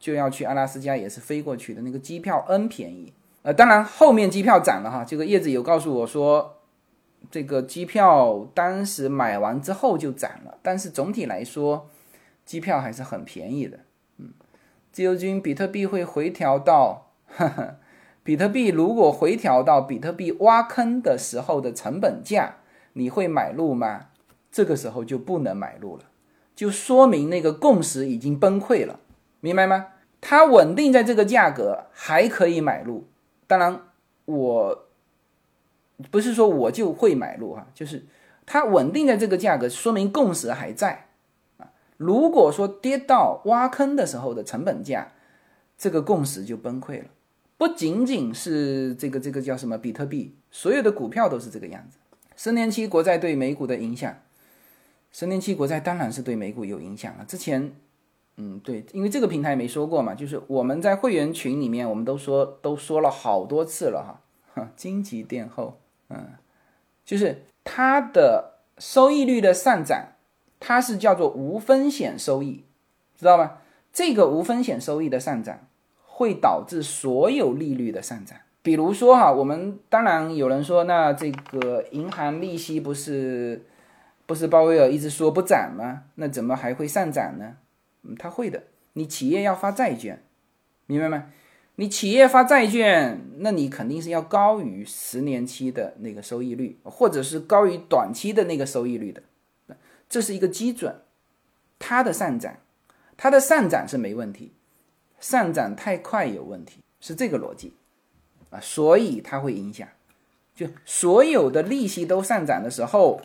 就要去阿拉斯加，也是飞过去的，那个机票 N 便宜，呃，当然后面机票涨了哈，这个叶子有告诉我说。这个机票当时买完之后就涨了，但是总体来说，机票还是很便宜的。嗯，自由军，比特币会回调到，比特币如果回调到比特币挖坑的时候的成本价，你会买入吗？这个时候就不能买入了，就说明那个共识已经崩溃了，明白吗？它稳定在这个价格还可以买入，当然我。不是说我就会买入哈，就是它稳定在这个价格，说明共识还在啊。如果说跌到挖坑的时候的成本价，这个共识就崩溃了。不仅仅是这个这个叫什么比特币，所有的股票都是这个样子。十年期国债对美股的影响，十年期国债当然是对美股有影响了。之前，嗯，对，因为这个平台没说过嘛，就是我们在会员群里面，我们都说都说了好多次了哈，荆棘垫后。嗯，就是它的收益率的上涨，它是叫做无风险收益，知道吗？这个无风险收益的上涨会导致所有利率的上涨。比如说哈，我们当然有人说，那这个银行利息不是不是鲍威尔一直说不涨吗？那怎么还会上涨呢？嗯，它会的。你企业要发债券，明白吗？你企业发债券，那你肯定是要高于十年期的那个收益率，或者是高于短期的那个收益率的，这是一个基准。它的上涨，它的上涨是没问题，上涨太快有问题，是这个逻辑啊，所以它会影响。就所有的利息都上涨的时候，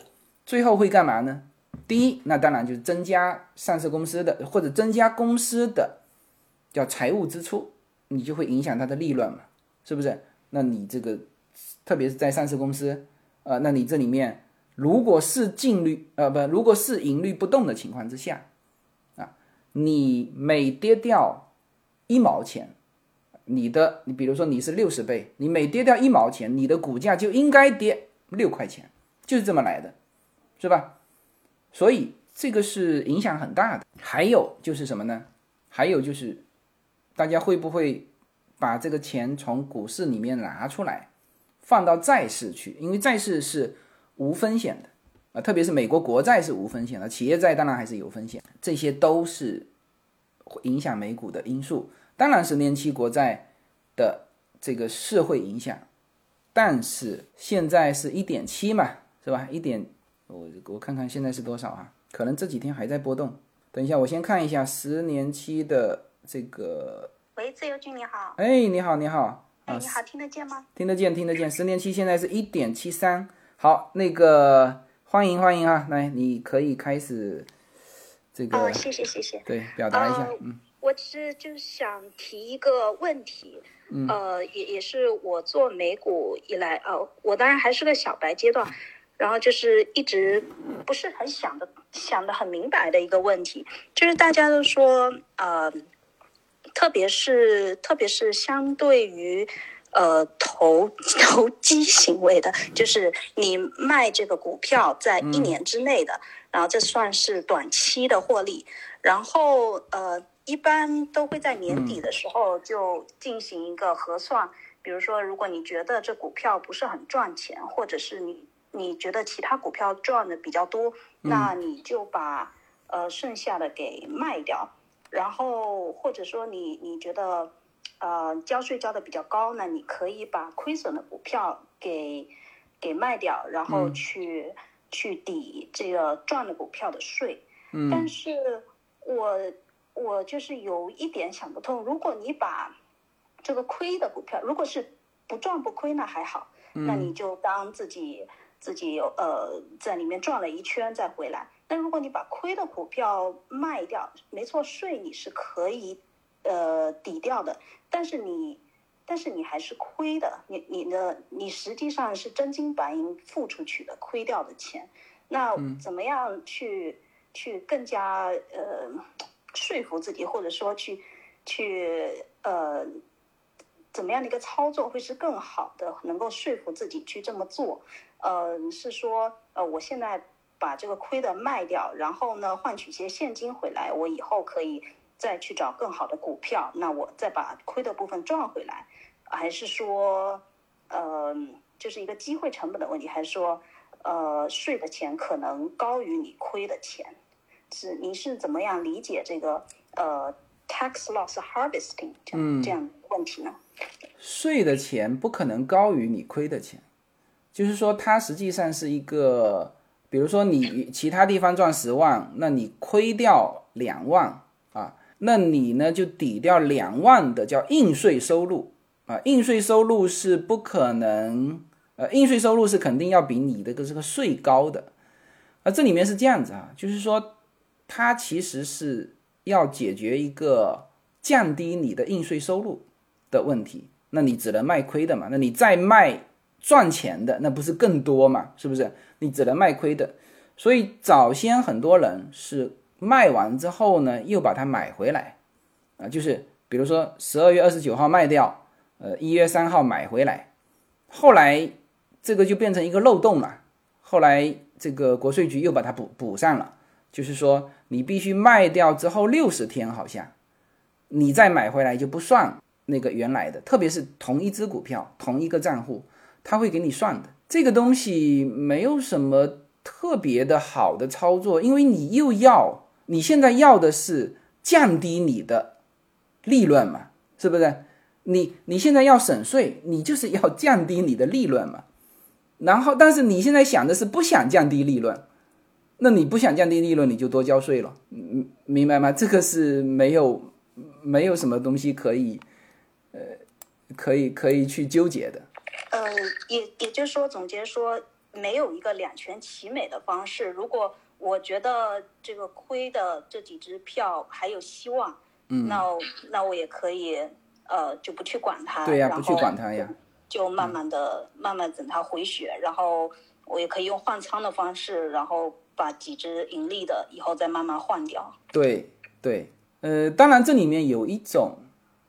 最后会干嘛呢？第一，那当然就是增加上市公司的或者增加公司的叫财务支出，你就会影响它的利润嘛，是不是？那你这个特别是在上市公司，呃，那你这里面如果是净率呃不，如果是盈率不动的情况之下，啊，你每跌掉一毛钱，你的你比如说你是六十倍，你每跌掉一毛钱，你的股价就应该跌六块钱，就是这么来的，是吧？所以这个是影响很大的。还有就是什么呢？还有就是大家会不会把这个钱从股市里面拿出来，放到债市去？因为债市是无风险的啊，特别是美国国债是无风险的，企业债当然还是有风险。这些都是影响美股的因素。当然，十年期国债的这个是会影响，但是现在是一点七嘛，是吧？一点。我我看看现在是多少啊？可能这几天还在波动。等一下，我先看一下十年期的这个。喂，自由君你好。哎，你好，你好。哎，你好，听得见吗？听得见，听得见。十年期现在是一点七三。好，那个欢迎欢迎啊，来，你可以开始这个。哦，谢谢谢谢。对，表达一下。嗯。我其实就是想提一个问题，呃，也也是我做美股以来，呃，我当然还是个小白阶段。然后就是一直不是很想的想的很明白的一个问题，就是大家都说，呃，特别是特别是相对于呃投 投机行为的，就是你卖这个股票在一年之内的，然后这算是短期的获利，然后呃一般都会在年底的时候就进行一个核算，比如说如果你觉得这股票不是很赚钱，或者是你。你觉得其他股票赚的比较多，那你就把呃剩下的给卖掉，然后或者说你你觉得呃交税交的比较高，那你可以把亏损的股票给给卖掉，然后去去抵这个赚的股票的税。嗯，但是我我就是有一点想不通，如果你把这个亏的股票，如果是不赚不亏那还好，那你就当自己。自己有呃在里面转了一圈再回来，那如果你把亏的股票卖掉，没错，税你是可以呃抵掉的，但是你但是你还是亏的，你你的你实际上是真金白银付出去的亏掉的钱，那怎么样去去更加呃说服自己，或者说去去呃怎么样的一个操作会是更好的，能够说服自己去这么做？呃，是说，呃，我现在把这个亏的卖掉，然后呢，换取一些现金回来，我以后可以再去找更好的股票，那我再把亏的部分赚回来，还是说，呃，就是一个机会成本的问题，还是说，呃，税的钱可能高于你亏的钱？是，你是怎么样理解这个呃 tax loss harvesting 这样这样问题呢？税的钱不可能高于你亏的钱。就是说，它实际上是一个，比如说你其他地方赚十万，那你亏掉两万啊，那你呢就抵掉两万的叫应税收入啊，应税收入是不可能，呃，应税收入是肯定要比你的个这个税高的，啊，这里面是这样子啊，就是说，它其实是要解决一个降低你的应税收入的问题，那你只能卖亏的嘛，那你再卖。赚钱的那不是更多嘛？是不是？你只能卖亏的，所以早先很多人是卖完之后呢，又把它买回来，啊，就是比如说十二月二十九号卖掉，呃，一月三号买回来，后来这个就变成一个漏洞了，后来这个国税局又把它补补上了，就是说你必须卖掉之后六十天，好像你再买回来就不算那个原来的，特别是同一只股票，同一个账户。他会给你算的，这个东西没有什么特别的好的操作，因为你又要你现在要的是降低你的利润嘛，是不是？你你现在要省税，你就是要降低你的利润嘛。然后，但是你现在想的是不想降低利润，那你不想降低利润，你就多交税了，嗯，明白吗？这个是没有没有什么东西可以，呃，可以可以去纠结的。呃，也也就是说，总结说，没有一个两全其美的方式。如果我觉得这个亏的这几只票还有希望，嗯，那那我也可以，呃，就不去管它，对呀、然不去后管它呀。就慢慢的、慢慢等它回血，然后我也可以用换仓的方式，然后把几只盈利的以后再慢慢换掉。对对，呃，当然这里面有一种，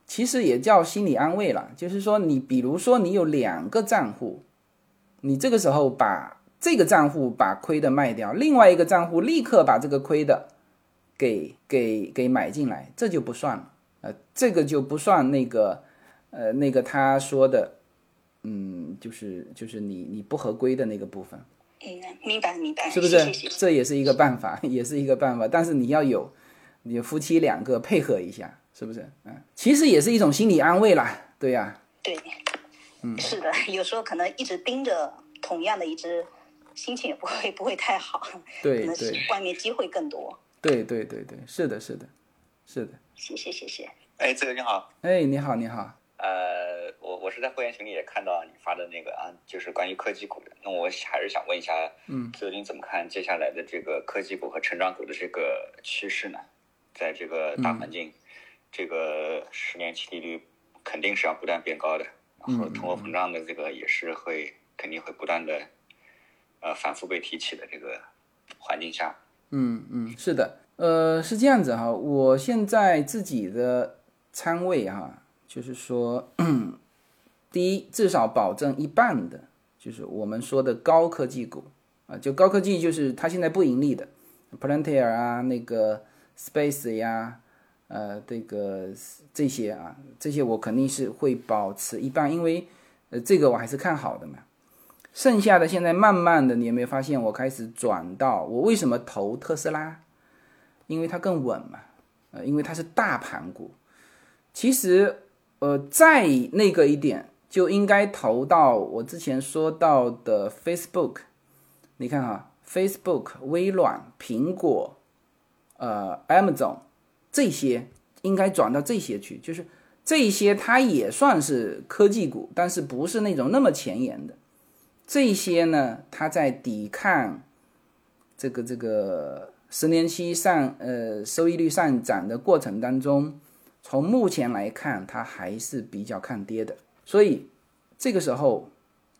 其实也叫心理安慰了，就是说你比如说你有两个账户，你这个时候把这个账户把亏的卖掉，另外一个账户立刻把这个亏的给给给买进来，这就不算了，呃，这个就不算那个呃那个他说的，嗯，就是就是你你不合规的那个部分。嗯，明白明白，是不是？这也是一个办法，也是一个办法。但是你要有，你夫妻两个配合一下，是不是？嗯，其实也是一种心理安慰啦。对呀、对，嗯，是的，有时候可能一直盯着同样的一只，心情也不会不会太好，可能对对是外面机会更多。对对对对，是的，是的，是的。谢谢谢谢，哎，这个你好，哎，你好，你好。呃，我我是在会员群里也看到你发的那个啊，就是关于科技股的。那我还是想问一下，嗯，自由军怎么看接下来的这个科技股和成长股的这个趋势呢？在这个大环境，这个十年期利率肯定是要不断变高的，然后通货膨胀的这个也是会肯定会不断的呃反复被提起的这个环境下，嗯嗯，是的，呃，是这样子哈。我现在自己的仓位哈，就是说，第一，至少保证一半的，就是我们说的高科技股啊，就高科技就是它现在不盈利的，Palantir 啊，那个 Space 呀，呃，这个这些啊，这些我肯定是会保持一半，因为呃，这个我还是看好的嘛。剩下的现在慢慢的，你有没有发现我开始转到我为什么投特斯拉？因为它更稳嘛，呃，因为它是大盘股。其实，呃，再那个一点，就应该投到我之前说到的 Facebook。你看哈，Facebook、微软、苹果、呃，Amazon 这些应该转到这些去，就是这些它也算是科技股，但是不是那种那么前沿的。这些呢，它在抵抗这个这个十年期上呃收益率上涨的过程当中，从目前来看，它还是比较抗跌的。所以这个时候，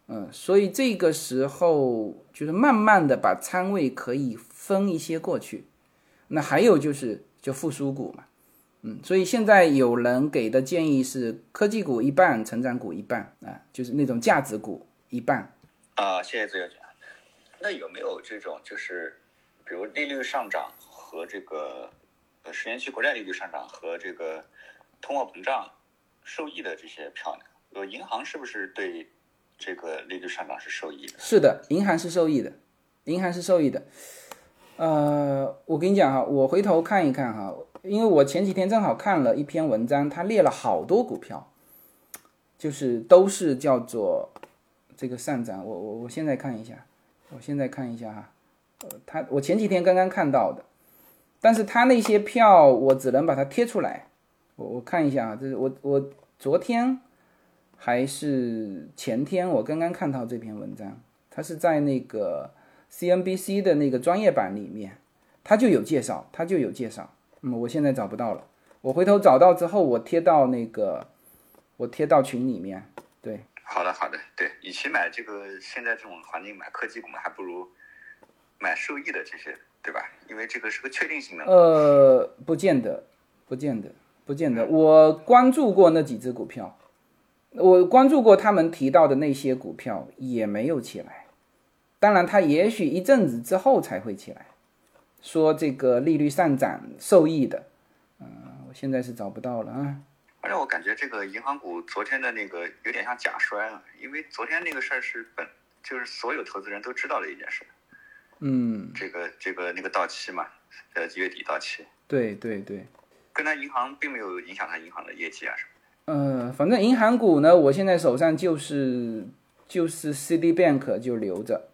嗯，所以这个时候就是慢慢的把仓位可以分一些过去。那还有就是就复苏股嘛，嗯，所以现在有人给的建议是科技股一半，成长股一半啊，就是那种价值股一半。啊，谢谢自由姐。那有没有这种就是，比如利率上涨和这个呃十年期国债利率上涨和这个通货膨胀受益的这些票呢？呃，银行是不是对这个利率上涨是受益的？是的，银行是受益的，银行是受益的。呃，我跟你讲哈，我回头看一看哈，因为我前几天正好看了一篇文章，它列了好多股票，就是都是叫做这个上涨。我我我现在看一下，我现在看一下哈，呃，它我前几天刚刚看到的，但是它那些票我只能把它贴出来。我我看一下啊，这是我我昨天还是前天我刚刚看到这篇文章，它是在那个 CNBC 的那个专业版里面，它就有介绍，它就有介绍。嗯，我现在找不到了，我回头找到之后，我贴到那个我贴到群里面。对，好的，好的，对，与其买这个现在这种环境买科技股嘛，还不如买受益的这些，对吧？因为这个是个确定性的。呃，不见得，不见得，不见得。我关注过那几只股票，我关注过他们提到的那些股票，也没有起来。当然，它也许一阵子之后才会起来。说这个利率上涨受益的，嗯、我现在是找不到了啊。而且我感觉这个银行股昨天的那个有点像假摔了，因为昨天那个事儿是本就是所有投资人都知道的一件事，嗯，这个这个那个到期嘛，呃月底到期，对对对。跟他银行并没有影响他银行的业绩啊什么的。呃，反正银行股呢，我现在手上就是就是 Citibank 就留着，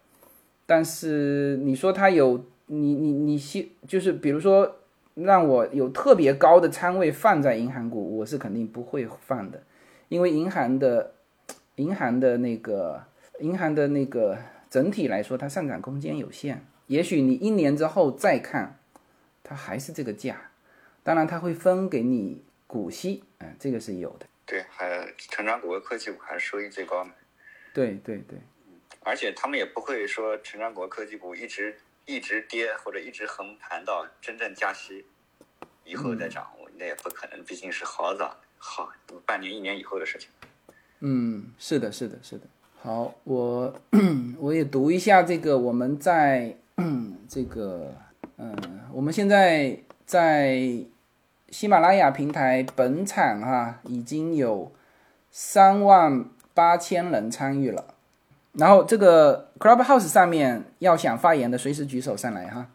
但是你说它有你你你希就是比如说让我有特别高的仓位放在银行股，我是肯定不会放的，因为银行的 银行的那个银行的那个整体来说，它上涨空间有限。也许你一年之后再看，它还是这个价。当然，它会分给你股息，嗯，这个是有的。对，还成长股和科技股还是收益最高的。对对对，而且他们也不会说成长股科技股一直一直跌或者一直横盘到真正加息以后再涨，那也不可能，毕竟是好早好半年一年以后的事情。嗯，是的，是的，是的。好，我 我也读一下这个，我们在这个，嗯，我们现在在喜马拉雅平台本场哈已经有三万八千人参与了，然后这个 Clubhouse 上面要想发言的随时举手上来哈。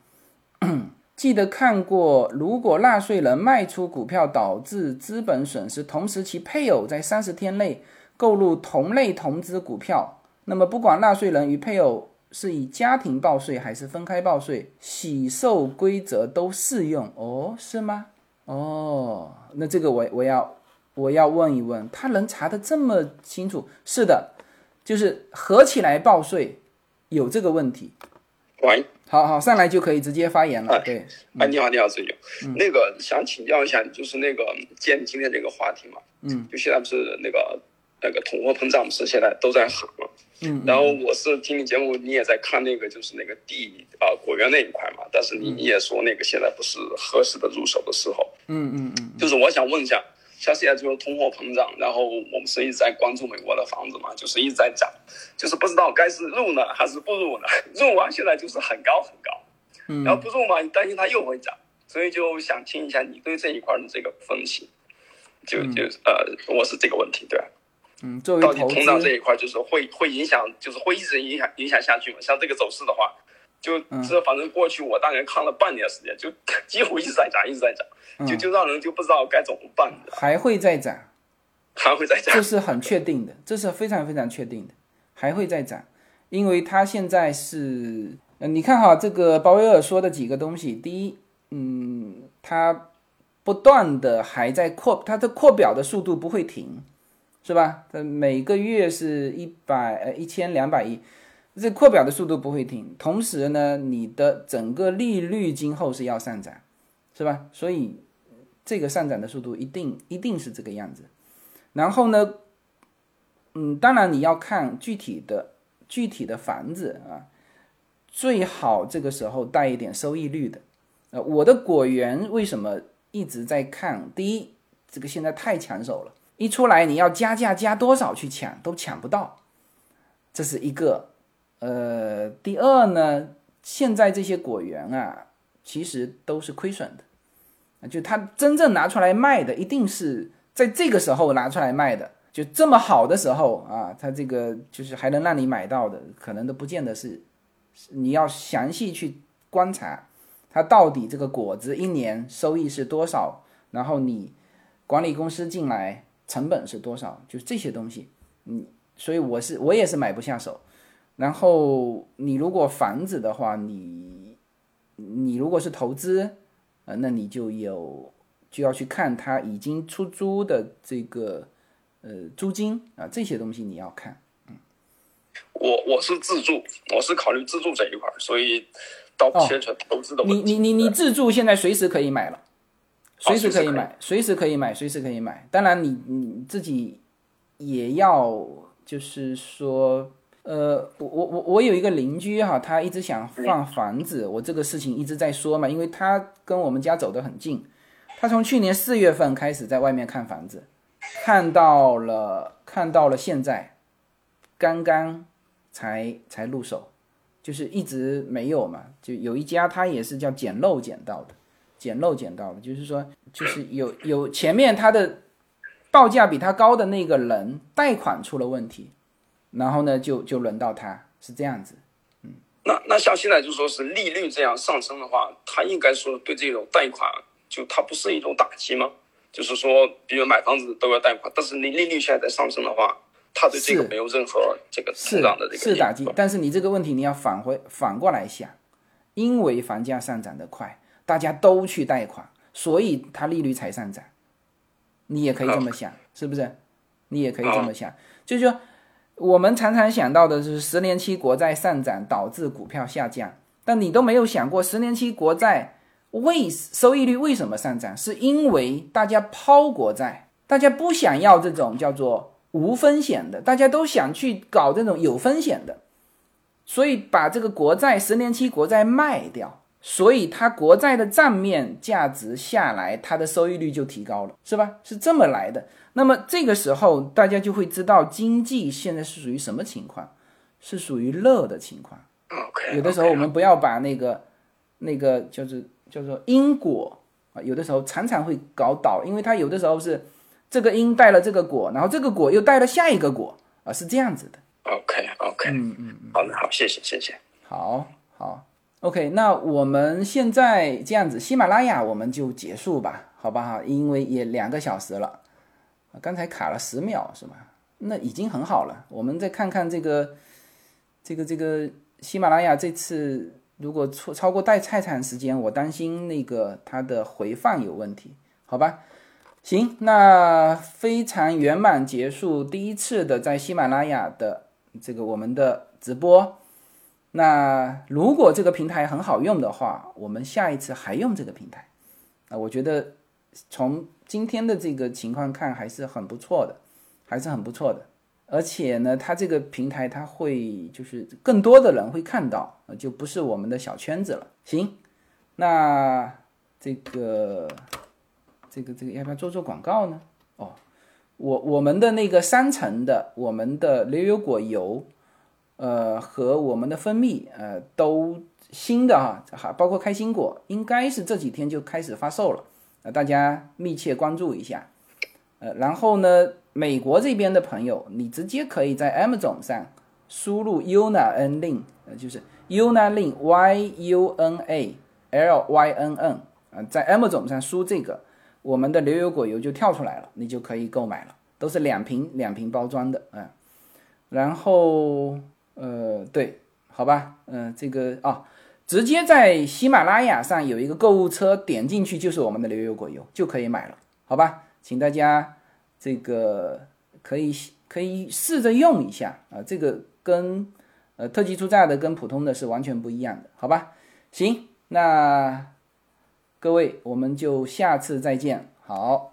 记得看过，如果纳税人卖出股票导致资本损失，同时其配偶在三十天内购入同类同资股票，那么不管纳税人与配偶是以家庭报税还是分开报税，喜受规则都适用哦，是吗？哦，那这个我我要我要问一问，他能查得这么清楚？是的，就是合起来报税有这个问题。喂，好好上来就可以直接发言了。对，哎，你好，你好，郑友，那个想请教一下，就是那个见今天这个话题嘛，嗯，就现在不是那个那个通货膨胀不是现在都在喊嘛，嗯，然后我是听你节目，你也在看那个就是那个地啊果园那一块嘛，但是你你也说那个现在不是合适的入手的时候，嗯嗯嗯，就是我想问一下。像现在就是通货膨胀，然后我们是一直在关注美国的房子嘛，就是一直在涨，就是不知道该是入呢还是不入呢？入完现在就是很高很高，嗯，然后不入嘛，你担心它又会涨，所以就想听一下你对这一块的这个分析，就就呃，我是这个问题对，嗯，作为到底通胀这，一块就是会会影响，就是会一直影响影响下去嘛？像这个走势的话，就这反正过去我大概看了半年时间，就 几乎一直在涨，一直在涨，就就让人就不知道该怎么办，还会再涨，还会再涨 这。是很确定的，这是非常非常确定的，还会再涨，因为它现在是，呃，你看哈，这个鲍威尔说的几个东西，第一，嗯，它不断的还在扩，它的扩表的速度不会停，是吧？它每个月是一百呃一千两百亿，这扩表的速度不会停，同时呢，你的整个利率今后是要上涨，是吧？所以这个上涨的速度一定一定是这个样子。然后呢，嗯，当然你要看具体的具体的房子啊，最好这个时候带一点收益率的。呃，我的果园为什么一直在看？第一，这个现在太抢手了，一出来你要加价加多少去抢都抢不到，这是一个。呃，第二呢，现在这些果园啊，其实都是亏损的，就它真正拿出来卖的，一定是在这个时候拿出来卖的，就这么好的时候啊，它这个就是还能让你买到的，可能都不见得是，你要详细去观察，它到底这个果子一年收益是多少，然后你管理公司进来成本是多少，就这些东西，嗯，所以我是我也是买不下手。然后你如果房子的话，你你如果是投资，呃，那你就有就要去看它已经出租的这个呃租金啊这些东西你要看。嗯我我是自住，我是考虑自住这一块儿，所以倒不牵扯投资的问题。你你你你自住现在随时可以买了，随时可以买，随时可以买，随时可以买。当然你你自己也要就是说。呃，我我我我有一个邻居哈，他一直想放房子，我这个事情一直在说嘛，因为他跟我们家走得很近，他从去年四月份开始在外面看房子，看到了看到了现在，刚刚才才入手，就是一直没有嘛，就有一家他也是叫捡漏捡到的，捡漏捡到的，就是说就是有有前面他的报价比他高的那个人贷款出了问题。然后呢，就就轮到他，是这样子。嗯那那像现在就说是利率这样上升的话，它应该说对这种贷款，就它不是一种打击吗？就是说，比如买房子都要贷款，但是你利率现在在上升的话，它对这个没有任何这个是通胀的这个是打击，但是你这个问题你要返回反过来想，因为房价上涨的快，大家都去贷款，所以它利率才上涨。你也可以这么想，是不是？你也可以这么想，就是说，我们常常想到的是十年期国债上涨导致股票下降，但你都没有想过十年期国债为收益率为什么上涨？是因为大家抛国债，大家不想要这种叫做无风险的，大家都想去搞这种有风险的，所以把这个国债十年期国债卖掉，所以它国债的账面价值下来，它的收益率就提高了，是吧？是这么来的。那么这个时候，大家就会知道经济现在是属于什么情况，是属于热的情况。OK，有的时候我们不要把那个那个就是叫做因果啊，有的时候常常会搞倒，因为它有的时候是这个因带了这个果，然后这个果又带了下一个果啊，是这样子的。OK OK，嗯嗯，好的好，谢谢谢谢。好好，OK，那我们现在这样子，喜马拉雅我们就结束吧，好不好？因为也两个小时了。刚才卡了十秒是吧？那已经很好了。我们再看看这个，这个这个喜马拉雅这次如果超超过太太长时间，我担心那个它的回放有问题，好吧？行，那非常圆满结束第一次的在喜马拉雅的这个我们的直播。那如果这个平台很好用的话，我们下一次还用这个平台。啊，我觉得从今天的这个情况看，还是很不错的，还是很不错的。而且呢，它这个平台它会就是更多的人会看到，就不是我们的小圈子了。行，那这个这个这个要不要做做广告呢？哦，我我们的那个三层的我们的牛油果油，呃和我们的蜂蜜，呃都新的哈，还包括开心果，应该是这几天就开始发售了。呃，大家密切关注一下。呃，然后呢，美国这边的朋友，你直接可以在 Amazon 上输入 UNA N Lin，呃，就是 UNA LIN Y U N A L Y N N，啊，在 Amazon 上输这个，我们的牛油果油就跳出来了，你就可以购买了，都是两瓶两瓶包装的，啊，然后呃，对，好吧，嗯、这个啊。直接在喜马拉雅上有一个购物车，点进去就是我们的牛油果油，就可以买了，好吧？请大家这个可以可以试着用一下啊，这个跟呃特级出榨的跟普通的是完全不一样的，好吧？行，那各位我们就下次再见。好，